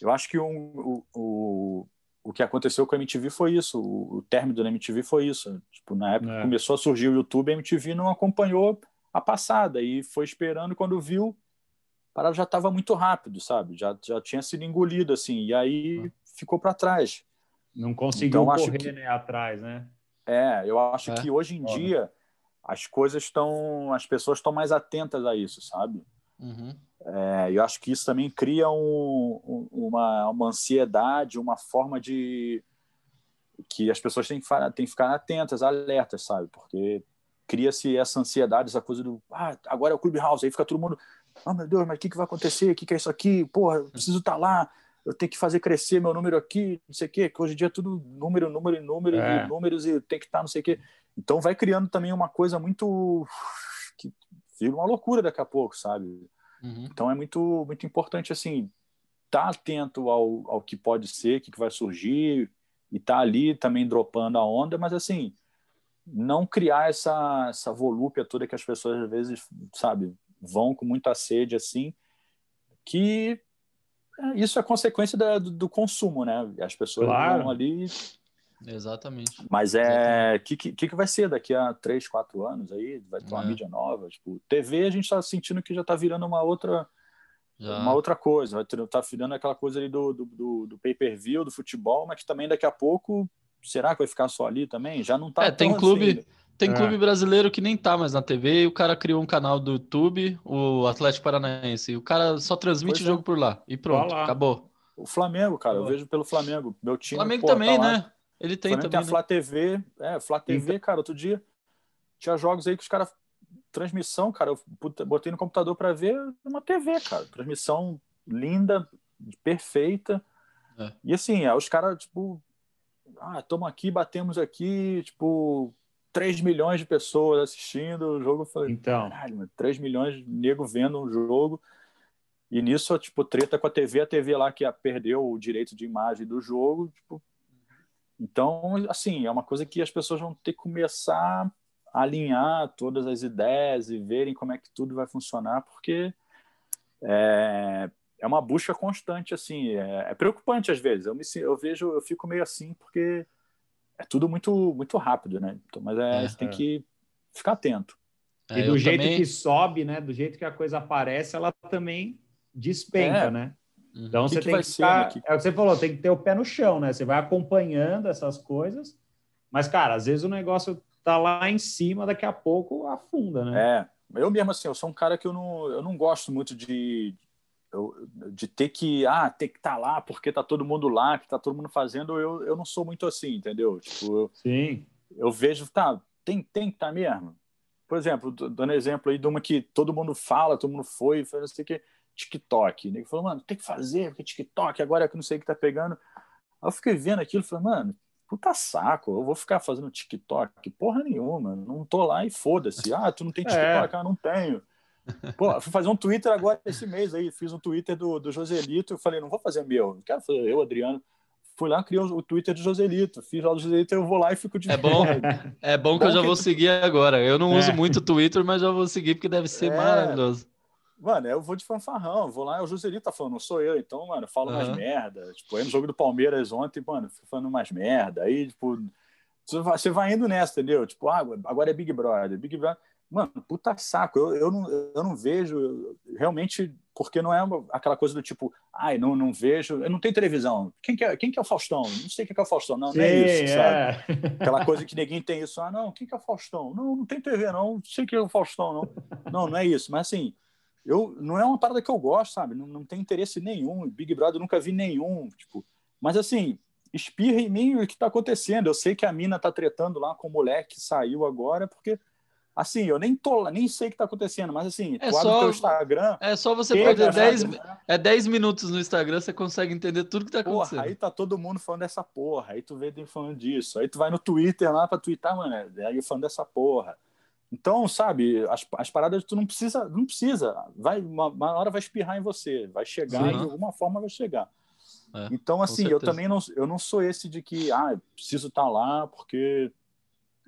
Eu acho que um, o, o que aconteceu com a MTV foi isso, o, o término da MTV foi isso. Tipo, na época é. começou a surgir o YouTube, a MTV não acompanhou a passada e foi esperando quando viu, a parada já estava muito rápido, sabe? Já, já tinha sido engolido assim, e aí ah. ficou para trás. Não conseguiu então, correr que, né, atrás, né? É, eu acho é. que hoje em dia as coisas estão, as pessoas estão mais atentas a isso, sabe? Uhum. É, eu acho que isso também cria um, uma, uma ansiedade, uma forma de que as pessoas têm que, têm que ficar atentas, alertas, sabe? Porque cria-se essa ansiedade, essa coisa do ah, agora é o Clubhouse, aí fica todo mundo, oh meu Deus, mas o que, que vai acontecer? O que, que é isso aqui? Porra, eu preciso estar tá lá, eu tenho que fazer crescer meu número aqui, não sei o quê, que hoje em dia é tudo número, número, número, é. e números, e tem que estar, tá, não sei o quê. Então vai criando também uma coisa muito. que vira uma loucura daqui a pouco, sabe? Uhum. Então é muito, muito importante, assim, estar tá atento ao, ao que pode ser, o que, que vai surgir, e estar tá ali também dropando a onda, mas assim, não criar essa, essa volúpia toda que as pessoas às vezes, sabe, vão com muita sede, assim, que é, isso é consequência da, do, do, consumo, né? As pessoas claro. vão ali. Exatamente. Mas é. O que, que, que vai ser daqui a três, quatro anos aí? Vai ter uma é. mídia nova? Tipo, TV a gente está sentindo que já está virando uma outra. Já. Uma outra coisa, vai estar tá virando aquela coisa ali do, do, do, do pay-per-view, do futebol, mas que também daqui a pouco, será que vai ficar só ali também? Já não está É, tem clube, assim. Tem é. clube brasileiro que nem tá mais na TV e o cara criou um canal do YouTube, o Atlético Paranaense. E o cara só transmite pois o é. jogo por lá. E pronto, acabou. O Flamengo, cara, eu vejo pelo Flamengo. Meu time. Flamengo pô, também, tá né? Ele tem também. Tem a né? Flá TV. É, Flá TV, cara, outro dia tinha jogos aí que os caras. Transmissão, cara, eu botei no computador para ver uma TV, cara. Transmissão linda, perfeita. É. E assim, os caras, tipo, ah, estamos aqui, batemos aqui, tipo, 3 milhões de pessoas assistindo o jogo. Eu falei, então, caralho, mano, 3 milhões de nego vendo um jogo. E nisso, tipo, treta com a TV, a TV lá que perdeu o direito de imagem do jogo. Tipo... Então, assim, é uma coisa que as pessoas vão ter que começar a alinhar todas as ideias e verem como é que tudo vai funcionar, porque é, é uma busca constante, assim. É, é preocupante às vezes. Eu, me, eu vejo, eu fico meio assim, porque é tudo muito muito rápido, né? Então, mas é, é você tem é. que ficar atento. É, e do jeito também... que sobe, né? Do jeito que a coisa aparece, ela também despenca, é. né? Uhum. Então você que tem que, ficar, ser, é o que você falou, tem que ter o pé no chão, né? Você vai acompanhando essas coisas, mas cara, às vezes o negócio tá lá em cima, daqui a pouco afunda, né? É, eu mesmo assim, eu sou um cara que eu não, eu não gosto muito de, eu, de ter que ah ter que estar tá lá porque tá todo mundo lá que tá todo mundo fazendo eu, eu não sou muito assim entendeu tipo eu, sim eu vejo tá tem tem que estar tá mesmo por exemplo dando exemplo aí de uma que todo mundo fala todo mundo foi foi não sei o que TikTok né falou mano tem que fazer porque TikTok agora é que não sei o que tá pegando aí eu fiquei vendo aquilo falei mano puta saco, eu vou ficar fazendo TikTok, porra nenhuma, não tô lá e foda-se. Ah, tu não tem é. TikTok? É. Ah, não tenho. Pô, fui fazer um Twitter agora esse mês aí, fiz um Twitter do, do Joselito, eu falei, não vou fazer meu, não quero fazer eu, Adriano. Fui lá, criei o Twitter do Joselito, fiz lá do Joselito, eu vou lá e fico de É bom, é bom que bom eu já que... vou seguir agora. Eu não é. uso muito Twitter, mas já vou seguir porque deve ser é... maravilhoso. Mano, eu vou de fanfarrão, vou lá, o Joselito tá falando, não sou eu, então, mano, eu falo uhum. mais merda. Tipo, aí no jogo do Palmeiras ontem, mano, fui falando mais merda. Aí, tipo, você vai indo nessa, entendeu? Tipo, ah, agora é Big Brother. Big Brother Mano, puta saco. Eu, eu, não, eu não vejo realmente, porque não é uma, aquela coisa do tipo, ai, não, não vejo, eu não tenho televisão. Quem que é, quem que é o Faustão? Não sei quem que é o Faustão. Não, Sim, não é isso, é. sabe? Aquela coisa que ninguém tem isso. Ah, não, quem que é o Faustão? Não, não tem TV, não. Não sei quem é o Faustão, não. Não, não é isso. Mas assim, eu, não é uma parada que eu gosto, sabe? Não, não tem interesse nenhum. Big Brother eu nunca vi nenhum. Tipo, mas assim, espirra em mim o que está acontecendo. Eu sei que a mina tá tretando lá com o moleque que saiu agora, porque Assim, eu nem tô nem sei o que tá acontecendo, mas assim, é tu só, o Instagram. É só você perder 10, é 10 minutos no Instagram, você consegue entender tudo que tá acontecendo. Porra, aí tá todo mundo falando dessa porra, aí tu vê falando disso. Aí tu vai no Twitter lá pra twittar, mano, é, aí falando dessa porra. Então, sabe, as, as paradas tu não precisa, não precisa. Vai, uma, uma hora vai espirrar em você, vai chegar, Sim. de alguma forma vai chegar. É, então, assim, eu também não, eu não sou esse de que, ah, preciso estar tá lá porque.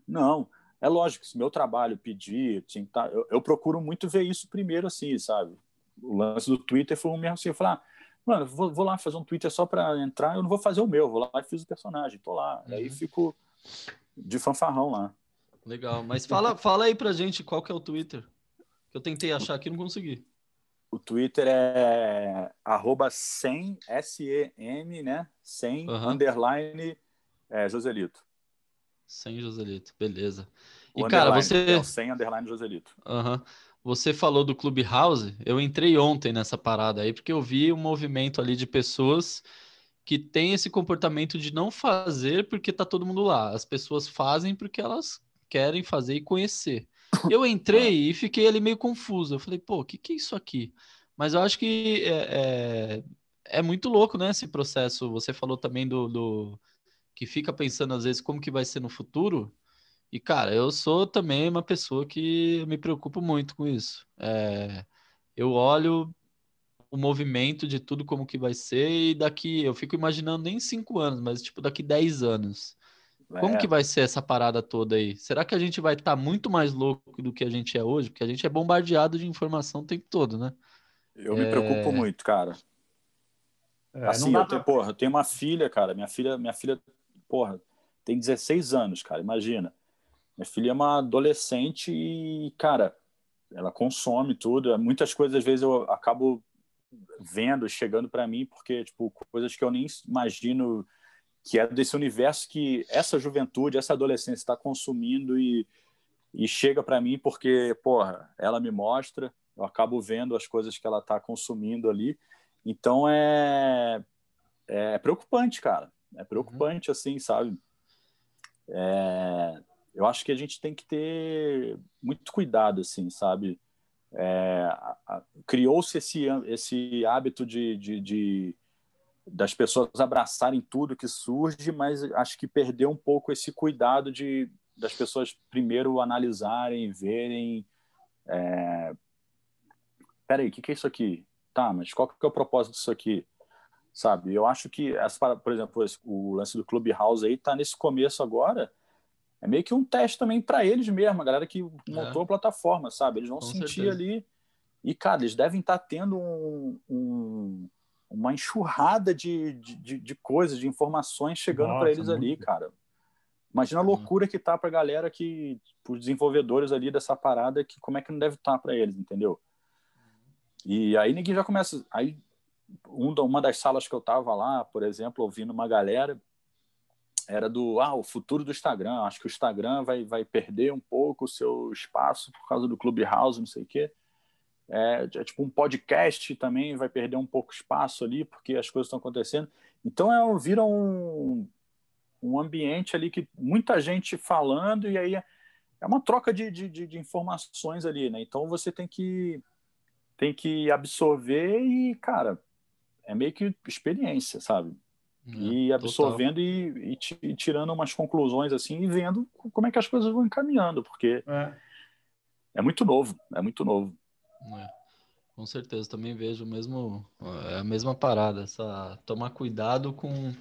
Não. É lógico, se meu trabalho pedir, tá, eu, eu, procuro muito ver isso primeiro, assim, sabe? O lance do Twitter foi o mesmo assim, eu falar, ah, mano, vou, vou, lá fazer um Twitter só para entrar, eu não vou fazer o meu, vou lá e fiz o personagem, tô lá. Uhum. Aí fico de fanfarrão lá. Legal, mas fala, fala aí pra gente qual que é o Twitter. Eu tentei achar aqui e não consegui. O Twitter é arroba 100 S-E-M, né? 100 uhum. underline é, Joselito. 100 Joselito, beleza. E, o cara, você. É 100 underline Joselito. Uhum. Você falou do Clubhouse. Eu entrei ontem nessa parada aí, porque eu vi um movimento ali de pessoas que tem esse comportamento de não fazer porque tá todo mundo lá. As pessoas fazem porque elas querem fazer e conhecer. Eu entrei e fiquei ali meio confuso. Eu falei, pô, o que, que é isso aqui? Mas eu acho que é, é, é, muito louco, né, esse processo. Você falou também do, do, que fica pensando às vezes como que vai ser no futuro. E, cara, eu sou também uma pessoa que me preocupo muito com isso. É, eu olho o movimento de tudo como que vai ser e daqui, eu fico imaginando nem cinco anos, mas tipo daqui dez anos. Como que é. vai ser essa parada toda aí? Será que a gente vai estar tá muito mais louco do que a gente é hoje? Porque a gente é bombardeado de informação o tempo todo, né? Eu é... me preocupo muito, cara. É, assim, eu tenho, porra, eu tenho uma filha, cara. Minha filha, minha filha, porra, tem 16 anos, cara. Imagina. Minha filha é uma adolescente e, cara, ela consome tudo. Muitas coisas, às vezes, eu acabo vendo, chegando para mim, porque, tipo, coisas que eu nem imagino que é desse universo que essa juventude, essa adolescência está consumindo e, e chega para mim porque, porra, ela me mostra, eu acabo vendo as coisas que ela está consumindo ali. Então é, é preocupante, cara. É preocupante, uhum. assim, sabe? É, eu acho que a gente tem que ter muito cuidado, assim, sabe? É, Criou-se esse, esse hábito de, de, de, das pessoas abraçarem tudo que surge, mas acho que perdeu um pouco esse cuidado de das pessoas primeiro analisarem, verem. É... Peraí, o que, que é isso aqui? Tá, mas qual que é o propósito disso aqui? Sabe? Eu acho que, essa, por exemplo, o lance do Clubhouse aí tá nesse começo agora é meio que um teste também para eles mesmo, a galera que montou é. a plataforma, sabe? Eles vão Com sentir certeza. ali. E, cara, eles devem estar tá tendo um, um, uma enxurrada de, de, de, coisas, de informações chegando para eles ali, cara. Imagina a uhum. loucura que tá para a galera que, os desenvolvedores ali dessa parada, que como é que não deve estar tá para eles, entendeu? E aí ninguém já começa. Aí, uma das salas que eu tava lá, por exemplo, ouvindo uma galera, era do ah, o futuro do Instagram. Acho que o Instagram vai, vai perder um pouco o seu espaço por causa do Clubhouse, não sei o quê. É, é tipo um podcast também vai perder um pouco espaço ali, porque as coisas estão acontecendo. Então é, vira um, um ambiente ali que muita gente falando, e aí é, é uma troca de, de, de informações ali, né? Então você tem que, tem que absorver e, cara, é meio que experiência, sabe? É, e absorvendo e, e, tirando umas conclusões assim e vendo como é que as coisas vão encaminhando, porque é, é muito novo, é muito novo. É, com certeza, também vejo mesmo é a mesma parada, essa tomar cuidado com,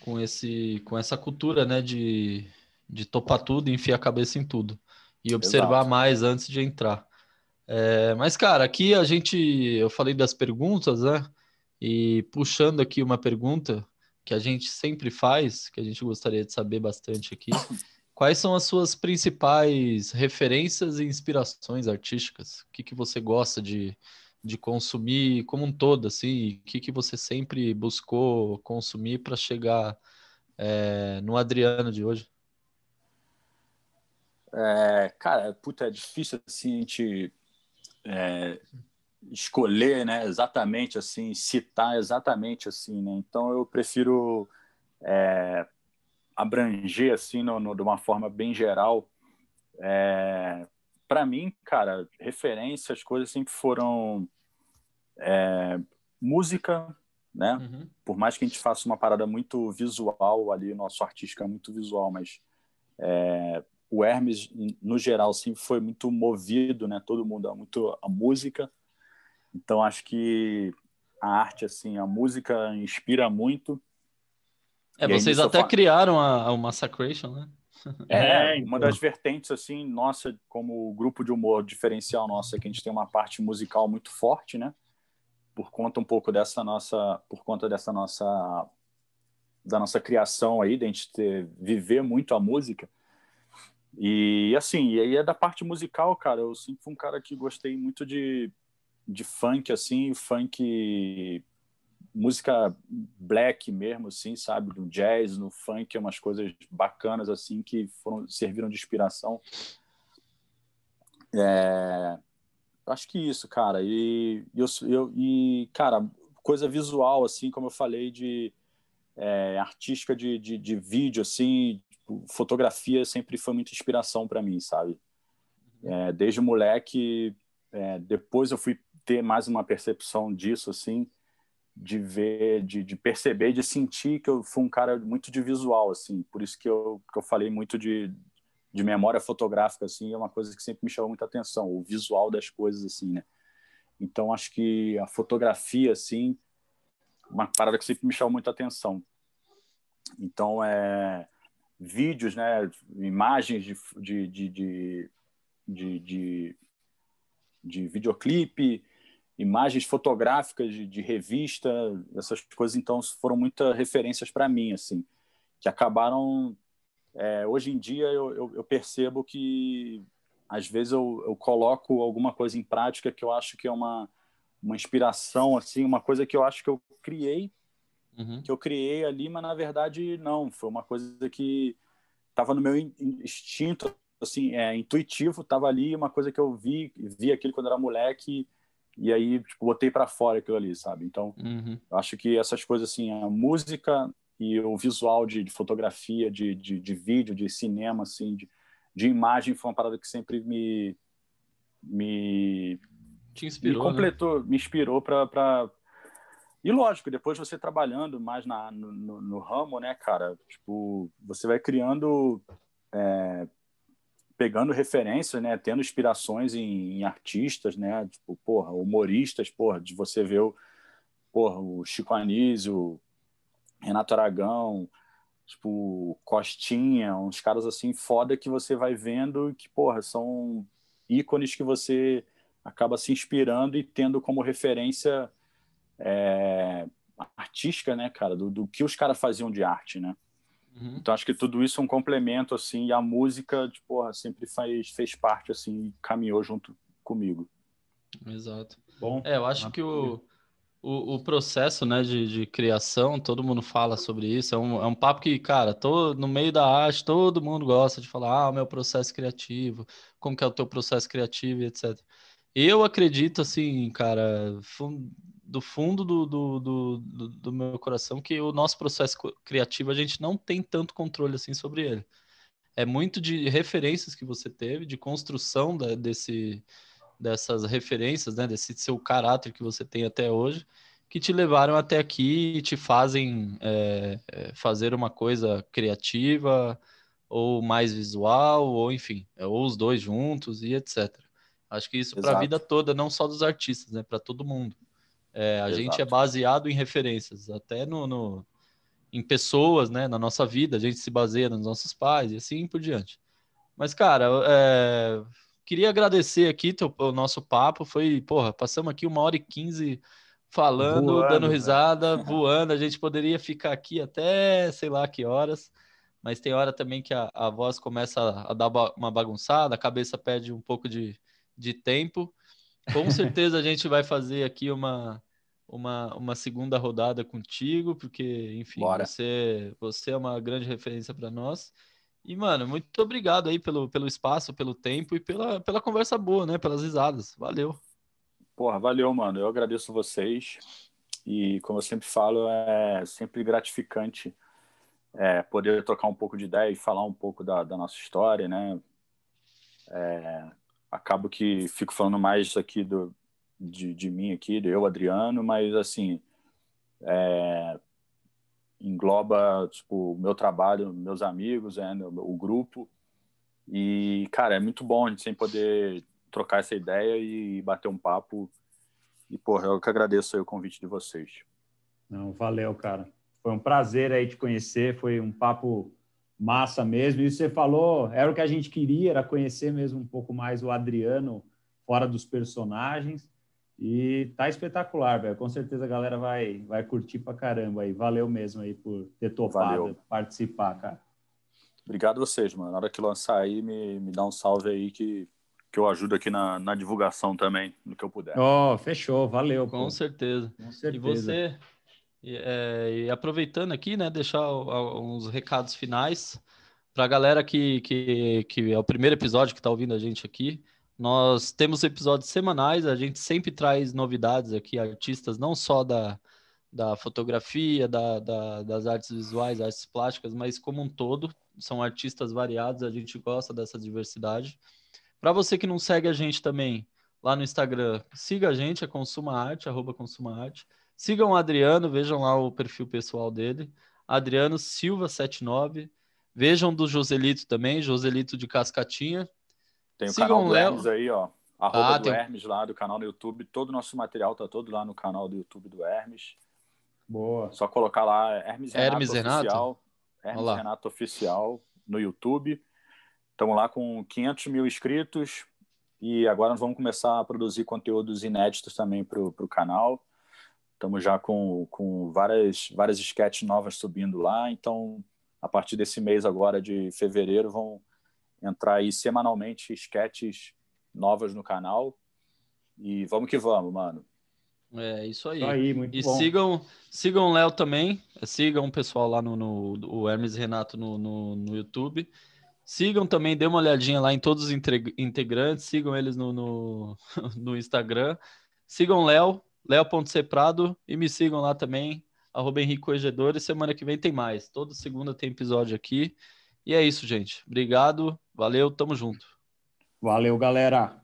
com esse com essa cultura, né, de, de topar tudo e enfiar a cabeça em tudo e observar Exato. mais antes de entrar. É, mas cara, aqui a gente eu falei das perguntas, né? E puxando aqui uma pergunta que a gente sempre faz, que a gente gostaria de saber bastante aqui. Quais são as suas principais referências e inspirações artísticas? O que, que você gosta de, de consumir como um todo, assim? O que, que você sempre buscou consumir para chegar é, no Adriano de hoje? É, cara, puta, é difícil assim a gente é, escolher, né, exatamente assim, citar exatamente assim, né? Então eu prefiro é, abranger assim, no, no, de uma forma bem geral. É, para mim, cara, referências, coisas sempre foram é, música, né? Uhum. Por mais que a gente faça uma parada muito visual ali, nosso artístico é muito visual, mas é, o Hermes, no geral, sempre foi muito movido, né? Todo mundo é muito a música. Então acho que a arte, assim, a música inspira muito. É, vocês até criaram a, a Massacration, né? É, é uma das vertentes, assim, nossa, como grupo de humor diferencial nossa, é que a gente tem uma parte musical muito forte, né? Por conta um pouco dessa nossa, por conta dessa nossa, da nossa criação aí, de a gente ter, viver muito a música. E assim, e aí é da parte musical, cara. Eu sempre fui um cara que gostei muito de, de funk, assim, funk, música black mesmo, assim, sabe? Do jazz, no funk, umas coisas bacanas, assim, que foram, serviram de inspiração. É, acho que isso, cara. E, eu, eu, e, cara, coisa visual, assim, como eu falei, de é, artística de, de, de vídeo, assim, tipo, fotografia sempre foi muita inspiração para mim, sabe? Uhum. É, desde moleque, é, depois eu fui ter mais uma percepção disso, assim, de ver, de, de, perceber, de sentir que eu fui um cara muito de visual, assim, por isso que eu, que eu falei muito de, de memória fotográfica, assim, é uma coisa que sempre me chamou muita atenção, o visual das coisas, assim, né? Então, acho que a fotografia, assim, uma parada que sempre me chamou muita atenção. Então, é vídeos, né, imagens de, de, de, de, de, de, de videoclipe, imagens fotográficas de, de, revista, essas coisas, então, foram muitas referências para mim, assim, que acabaram... É, hoje em dia, eu, eu, eu, percebo que, às vezes, eu, eu coloco alguma coisa em prática que eu acho que é uma, uma inspiração, assim, uma coisa que eu acho que eu criei uhum. que eu criei ali, mas na verdade não, foi uma coisa que estava no meu instinto, assim, é, intuitivo, estava ali, uma coisa que eu vi, vi aquilo quando era moleque e aí tipo, botei para fora aquilo ali, sabe? Então, uhum. acho que essas coisas assim, a música e o visual de, de fotografia, de, de, de, vídeo, de cinema, assim, de, de imagem, foi uma parada que sempre me me te inspirou, me né? completou, né? me inspirou para e lógico, depois você trabalhando mais na, no, no, no ramo, né, cara, tipo, você vai criando, é, pegando referências, né, tendo inspirações em, em, artistas, né, tipo, porra, humoristas, porra, de você ver o, porra, o Chico Anísio, Renato Aragão, tipo, Costinha, uns caras assim foda que você vai vendo que, porra, são ícones que você acaba se inspirando e tendo como referência é, artística, né, cara, do, do, que os caras faziam de arte, né? Uhum. Então acho que tudo isso é um complemento, assim, e a música, de, porra, sempre faz, fez parte, assim, e caminhou junto comigo. Exato. Bom, é, eu acho que o, o, o, processo, né, de, de criação, todo mundo fala sobre isso, é um, é um papo que, cara, tô, no meio da arte, todo mundo gosta de falar, ah, o meu processo criativo, como que é o teu processo criativo e etc. Eu acredito, assim, cara, do fundo do, do, do, do, meu coração que o nosso processo criativo a gente não tem tanto controle assim sobre ele. É muito de referências que você teve, de construção da, desse, dessas referências, né, desse seu caráter que você tem até hoje, que te levaram até aqui e te fazem é, é fazer uma coisa criativa ou mais visual, ou enfim, ou os dois juntos e etc. Acho que isso para a vida toda, não só dos artistas, né, para todo mundo. É, a Exato. gente é baseado em referências, até no, no, em pessoas, né? Na nossa vida, a gente se baseia nos nossos pais e assim por diante. Mas, cara, é, queria agradecer aqui teu, o nosso papo. Foi, porra, passamos aqui uma hora e quinze falando, voando, dando risada, voando. A gente poderia ficar aqui até sei lá que horas, mas tem hora também que a, a voz começa a, a dar uma bagunçada, a cabeça perde um pouco de, de tempo. Com certeza a gente vai fazer aqui uma, uma, uma segunda rodada contigo, porque, enfim, você, você é uma grande referência para nós. E, mano, muito obrigado aí pelo, pelo espaço, pelo tempo e pela, pela conversa boa, né? Pelas risadas. Valeu. Porra, valeu, mano. Eu agradeço vocês. E, como eu sempre falo, é sempre gratificante é, poder trocar um pouco de ideia e falar um pouco da, da nossa história, né? É, acabo que fico falando mais aqui do, de, de mim aqui, de eu, Adriano, mas assim é, engloba tipo o meu trabalho, meus amigos, é, o grupo e cara é muito bom a gente sempre poder trocar essa ideia e bater um papo e porra eu que agradeço o convite de vocês. Não, valeu, cara. Foi um prazer aí te conhecer, foi um papo massa mesmo. E você falou, era o que a gente queria, era conhecer mesmo um pouco mais o Adriano fora dos personagens. E tá espetacular, velho. Com certeza a galera vai, vai curtir pra caramba aí. Valeu mesmo aí por ter topado Valeu. participar, cara. Obrigado vocês, mano. Na hora que lançar aí, me, me dá um salve aí que, que eu ajudo aqui na, na divulgação também, no que eu puder. Oh, fechou, valeu. Com pô. certeza. Com certeza. E você, e, é, e aproveitando aqui, né, deixar uns recados finais para a galera que, que, que é o primeiro episódio que está ouvindo a gente aqui. Nós temos episódios semanais, a gente sempre traz novidades aqui, artistas não só da, da fotografia, da, da, das artes visuais, artes plásticas, mas como um todo são artistas variados, a gente gosta dessa diversidade. Para você que não segue a gente também lá no Instagram, siga a gente, é Consuma Arte, arroba Consuma Arte. Sigam o Adriano, vejam lá o perfil pessoal dele, Adriano Silva79. Vejam do Joselito também, Joselito de Cascatinha. Tem o Sigam canal do. Hermes aí, ó. Arroba Ah, do tem- Hermes lá, do canal no YouTube. Todo o nosso material tá todo lá no canal do YouTube do Hermes. Boa. Só colocar lá Hermes Renato Hermes Renato? Oficial. Hermes Olha lá. Renato Oficial no YouTube. Estamos lá com 500 mil inscritos e agora nós vamos começar a produzir conteúdos inéditos também para o canal. Estamos já com, com várias, várias sketches novas subindo lá, então a partir desse mês agora de fevereiro vão entrar aí semanalmente sketches novas no canal e vamos que vamos, mano. É isso aí. Isso aí, muito E bom. sigam, sigam o Léo também, sigam o pessoal lá no, no o Hermes Renato no, no, no YouTube. Sigam também, dê uma olhadinha lá em todos os integrantes, sigam eles no, no, no Instagram. Sigam o Léo, Léo.cprado, e me sigam lá também, arroba Henrique e semana que vem tem mais. Toda segunda tem episódio aqui. E é isso, gente. Obrigado, valeu, tamo junto. Valeu, galera.